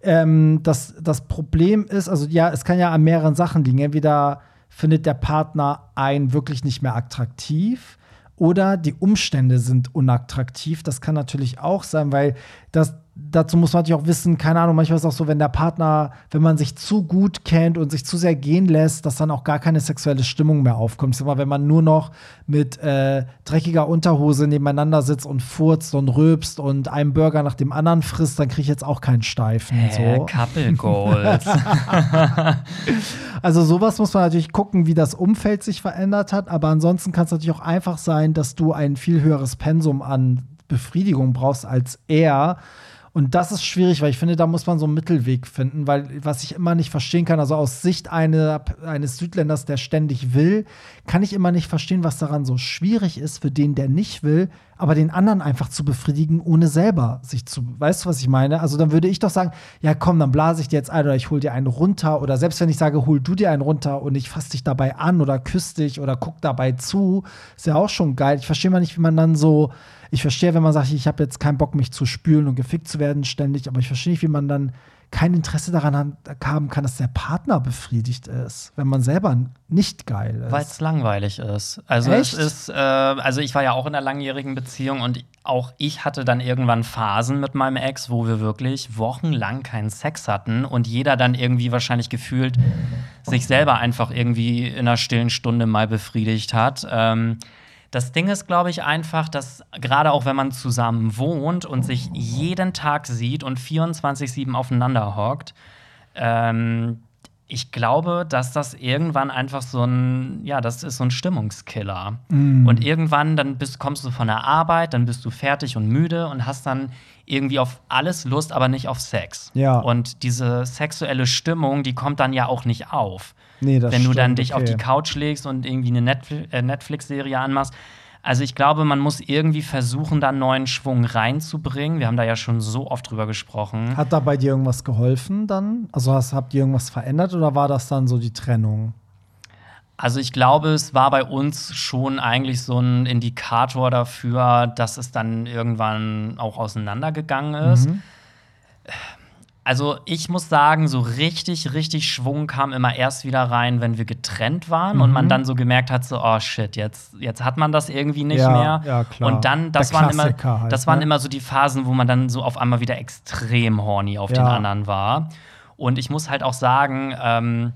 ähm, das, das Problem ist, also ja, es kann ja an mehreren Sachen liegen. Entweder findet der Partner einen wirklich nicht mehr attraktiv oder die Umstände sind unattraktiv. Das kann natürlich auch sein, weil das, dazu muss man natürlich auch wissen, keine Ahnung, manchmal ist es auch so, wenn der Partner, wenn man sich zu gut kennt und sich zu sehr gehen lässt, dass dann auch gar keine sexuelle Stimmung mehr aufkommt. Ich sag mal, wenn man nur noch mit äh, dreckiger Unterhose nebeneinander sitzt und furzt und rülpst und einen Burger nach dem anderen frisst, dann kriege ich jetzt auch keinen Steifen. Hä, So. Couple Goals. Also sowas muss man natürlich gucken, wie das Umfeld sich verändert hat. Aber ansonsten kann es natürlich auch einfach sein, dass du ein viel höheres Pensum an Befriedigung brauchst als er. Und das ist schwierig, weil ich finde, da muss man so einen Mittelweg finden, weil was ich immer nicht verstehen kann, also aus Sicht eine, eines Südländers, der ständig will, kann ich immer nicht verstehen, was daran so schwierig ist für den, der nicht will, aber den anderen einfach zu befriedigen, ohne selber sich zu, weißt du, was ich meine? Also dann würde ich doch sagen, ja komm, dann blase ich dir jetzt ein oder ich hol dir einen runter oder selbst wenn ich sage, hol du dir einen runter und ich fasse dich dabei an oder küsse dich oder guck dabei zu, ist ja auch schon geil. Ich verstehe mal nicht, wie man dann so, ich verstehe, wenn man sagt, ich habe jetzt keinen Bock, mich zu spülen und gefickt zu werden ständig, aber ich verstehe nicht, wie man dann kein Interesse daran haben kann, dass der Partner befriedigt ist, wenn man selber nicht geil ist. Weil es langweilig ist. Also Echt? es ist, äh, also ich war ja auch in einer langjährigen Beziehung und auch ich hatte dann irgendwann Phasen mit meinem Ex, wo wir wirklich wochenlang keinen Sex hatten und jeder dann irgendwie wahrscheinlich gefühlt sich selber einfach irgendwie in einer stillen Stunde mal befriedigt hat. Ähm, das Ding ist, glaube ich, einfach, dass gerade auch wenn man zusammen wohnt und sich jeden Tag sieht und 24-7 aufeinander hockt, ähm, ich glaube, dass das irgendwann einfach so ein, ja, das ist so ein Stimmungskiller. Mm. Und irgendwann, dann bist, kommst du von der Arbeit, dann bist du fertig und müde und hast dann irgendwie auf alles Lust, aber nicht auf Sex. Ja. Und diese sexuelle Stimmung, die kommt dann ja auch nicht auf. Nee, das wenn du dann stimmt, dich auf okay. die Couch legst und irgendwie eine äh, Netflix-Serie anmachst. Also ich glaube, man muss irgendwie versuchen, da neuen Schwung reinzubringen. Wir haben da ja schon so oft drüber gesprochen. Hat da bei dir irgendwas geholfen dann? Also hast, habt ihr irgendwas verändert oder war das dann so die Trennung? Also ich glaube, es war bei uns schon eigentlich so ein Indikator dafür, dass es dann irgendwann auch auseinandergegangen ist. Mhm. Also ich muss sagen, so richtig, richtig Schwung kam immer erst wieder rein, wenn wir getrennt waren Mhm. und man dann so gemerkt hat, so, oh shit, jetzt, jetzt hat man das irgendwie nicht Ja, mehr. ja, klar. Und dann, das Der waren immer, halt, das waren ne? immer so die Phasen, wo man dann so auf einmal wieder extrem horny auf den Ja. anderen war. Und ich muss halt auch sagen, ähm,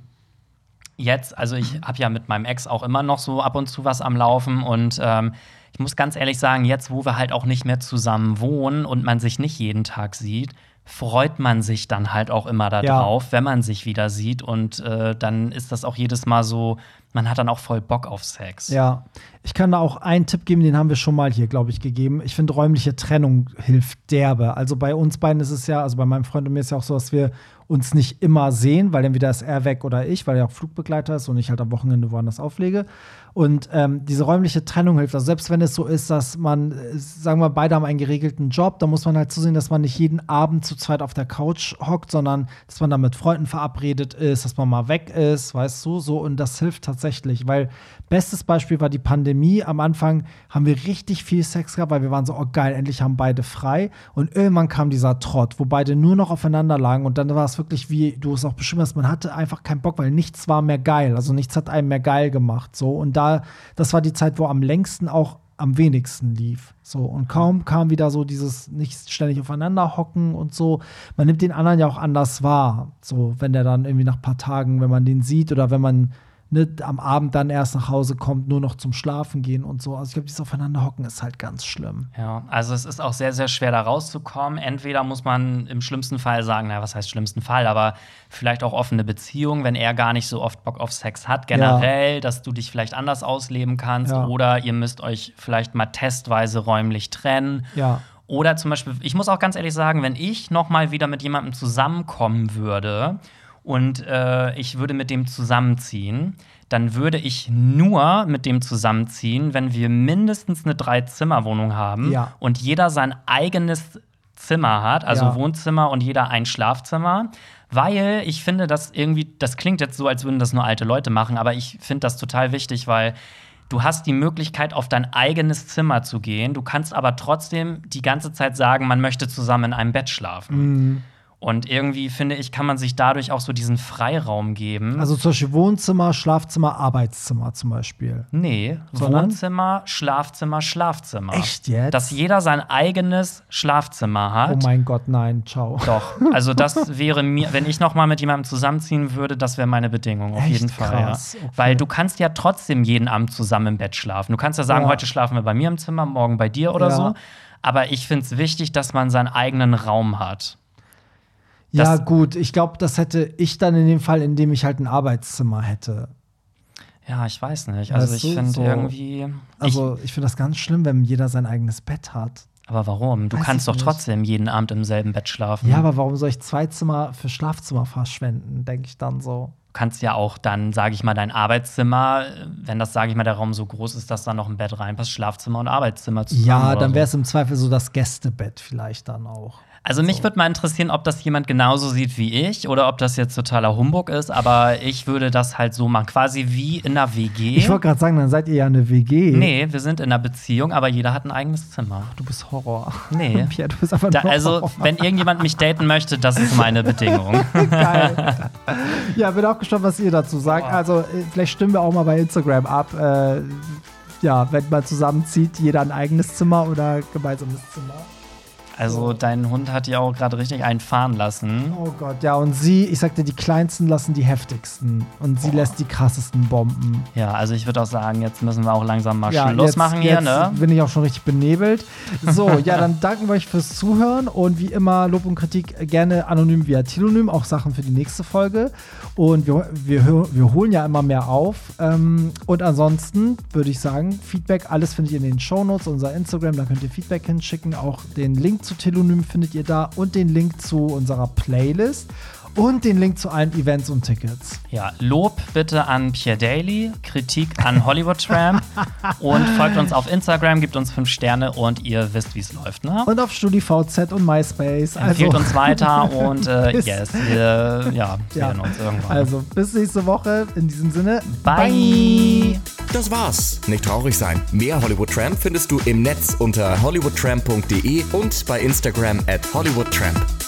jetzt, also ich habe ja mit meinem Ex auch immer noch so ab und zu was am Laufen und ähm, ich muss ganz ehrlich sagen, jetzt, wo wir halt auch nicht mehr zusammen wohnen und man sich nicht jeden Tag sieht, freut man sich dann halt auch immer darauf, wenn man sich wieder sieht und äh, dann ist das auch jedes Mal so, man hat dann auch voll Bock auf Sex. Ja, ich kann da auch einen Tipp geben, den haben wir schon mal hier, glaube ich, gegeben. Ich finde, räumliche Trennung hilft derbe. Also bei uns beiden ist es ja, also bei meinem Freund und mir ist ja auch so, dass wir uns nicht immer sehen, weil entweder ist er weg oder ich, weil er auch Flugbegleiter ist und ich halt am Wochenende woanders auflege. Und ähm, diese räumliche Trennung hilft. Also selbst wenn es so ist, dass man, äh, sagen wir, beide haben einen geregelten Job, da muss man halt zusehen, dass man nicht jeden Abend zu zweit auf der Couch hockt, sondern dass man da mit Freunden verabredet ist, dass man mal weg ist, weißt du, so. Und das hilft tatsächlich, weil bestes Beispiel war die Pandemie. Am Anfang haben wir richtig viel Sex gehabt, weil wir waren so, oh geil, endlich haben beide frei. Und irgendwann kam dieser Trott, wo beide nur noch aufeinander lagen. Und dann war es wirklich, wie du es auch beschrieben hast, man hatte einfach keinen Bock, weil nichts war mehr geil. Also nichts hat einem mehr geil gemacht. So. Und da, das war die Zeit, wo am längsten auch am wenigsten lief. So, und kaum kam wieder so dieses nicht ständig aufeinander hocken und so. Man nimmt den anderen ja auch anders wahr. So, wenn der dann irgendwie nach ein paar Tagen, wenn man den sieht oder wenn man ne, am Abend dann erst nach Hause kommt, nur noch zum Schlafen gehen und so. Also ich glaube, dieses Aufeinander hocken ist halt ganz schlimm. Ja, also es ist auch sehr, sehr schwer, da rauszukommen. Entweder muss man im schlimmsten Fall sagen, na, was heißt schlimmsten Fall, aber vielleicht auch offene Beziehung, wenn er gar nicht so oft Bock auf Sex hat, generell, dass du dich vielleicht anders ausleben kannst Ja. oder ihr müsst euch vielleicht mal testweise räumlich trennen. Ja. Oder zum Beispiel, ich muss auch ganz ehrlich sagen, wenn ich noch mal wieder mit jemandem zusammenkommen würde und äh, ich würde mit dem zusammenziehen, dann würde ich nur mit dem zusammenziehen, wenn wir mindestens eine Drei-Zimmer-Wohnung haben Ja. und jeder sein eigenes Zimmer hat, also Ja. Wohnzimmer und jeder ein Schlafzimmer. Weil ich finde, das irgendwie, das klingt jetzt so, als würden das nur alte Leute machen, aber ich finde das total wichtig, weil du hast die Möglichkeit, auf dein eigenes Zimmer zu gehen. Du kannst aber trotzdem die ganze Zeit sagen, man möchte zusammen in einem Bett schlafen. Mhm. Und irgendwie, finde ich, kann man sich dadurch auch so diesen Freiraum geben. Also zum Beispiel Wohnzimmer, Schlafzimmer, Arbeitszimmer zum Beispiel. Nee, Sondern? Wohnzimmer, Schlafzimmer, Schlafzimmer. Echt jetzt? Dass jeder sein eigenes Schlafzimmer hat. Oh mein Gott, nein, ciao. Doch, also das wäre mir, wenn ich noch mal mit jemandem zusammenziehen würde, das wäre meine Bedingung, auf Echt jeden Fall. krass, Ja. okay. Weil du kannst ja trotzdem jeden Abend zusammen im Bett schlafen. Du kannst ja sagen, Ja. heute schlafen wir bei mir im Zimmer, morgen bei dir oder Ja. so. Aber ich finde es wichtig, dass man seinen eigenen Raum hat. Ja, gut, ich glaube, das hätte ich dann in dem Fall, in dem ich halt ein Arbeitszimmer hätte. Ja, ich weiß nicht. Also Weißt ich finde so- irgendwie. Also, ich, finde das ganz schlimm, wenn jeder sein eigenes Bett hat. ich, aber warum? Du Weiß kannst ich doch nicht. trotzdem jeden Abend im selben Bett schlafen. Ja, aber warum soll ich zwei Zimmer für Schlafzimmer verschwenden, denke ich dann so. Du kannst ja auch dann, sage ich mal, dein Arbeitszimmer, wenn das, sage ich mal, der Raum so groß ist, dass da noch ein Bett reinpasst, Schlafzimmer und Arbeitszimmer zusammen. Ja, dann so. wäre es im Zweifel so das Gästebett vielleicht dann auch. Also mich würde mal interessieren, ob das jemand genauso sieht wie ich oder ob das jetzt totaler Humbug ist, aber ich würde das halt so machen, quasi wie in einer WG. Ich wollte gerade sagen, dann seid ihr ja eine WG. nee, wir sind in einer Beziehung, aber jeder hat ein eigenes Zimmer. Du bist Horror. Nee. Pierre, du bist einfach Da, also, wenn irgendjemand mich daten möchte, das ist meine Bedingung. Geil. ja, bin auch gespannt, was ihr dazu sagt. Also, äh, vielleicht stimmen wir auch mal bei Instagram ab. Äh, ja, wenn man zusammenzieht, jeder ein eigenes Zimmer oder gemeinsames Zimmer. Also, dein Hund hat dir auch gerade richtig einen fahren lassen. Oh Gott, ja, und sie, ich sagte, die kleinsten lassen die heftigsten. Und sie lässt die krassesten Bomben. Ja, also ich würde auch sagen, jetzt müssen wir auch langsam mal Ja, Schluss jetzt, machen hier, jetzt ne? bin ich auch schon richtig benebelt. So, ja, dann danken wir euch fürs Zuhören und wie immer Lob und Kritik gerne anonym via Telonym, auch Sachen für die nächste Folge. Und wir, wir, wir holen ja immer mehr auf. Ähm, und ansonsten würde ich sagen, Feedback, alles findet ihr in den Shownotes, unser Instagram, da könnt ihr Feedback hinschicken. Auch den Link zu Telonym findet ihr da und den Link zu unserer Playlist und den Link zu allen Events und Tickets. Ja, Lob bitte an Pierre Daly, Kritik an Hollywood Tramp und folgt uns auf Instagram, gibt uns fünf Sterne und ihr wisst, wie es läuft, ne? Und auf StudiVZ und MySpace. Empfehlt uns weiter und äh, yes, wir ja, Ja. sehen uns irgendwann. Also bis nächste Woche. In diesem Sinne, Bye. Das war's. Nicht traurig sein. Mehr Hollywood Tramp findest du im Netz unter hollywoodtramp.de und bei Instagram at hollywoodtramp.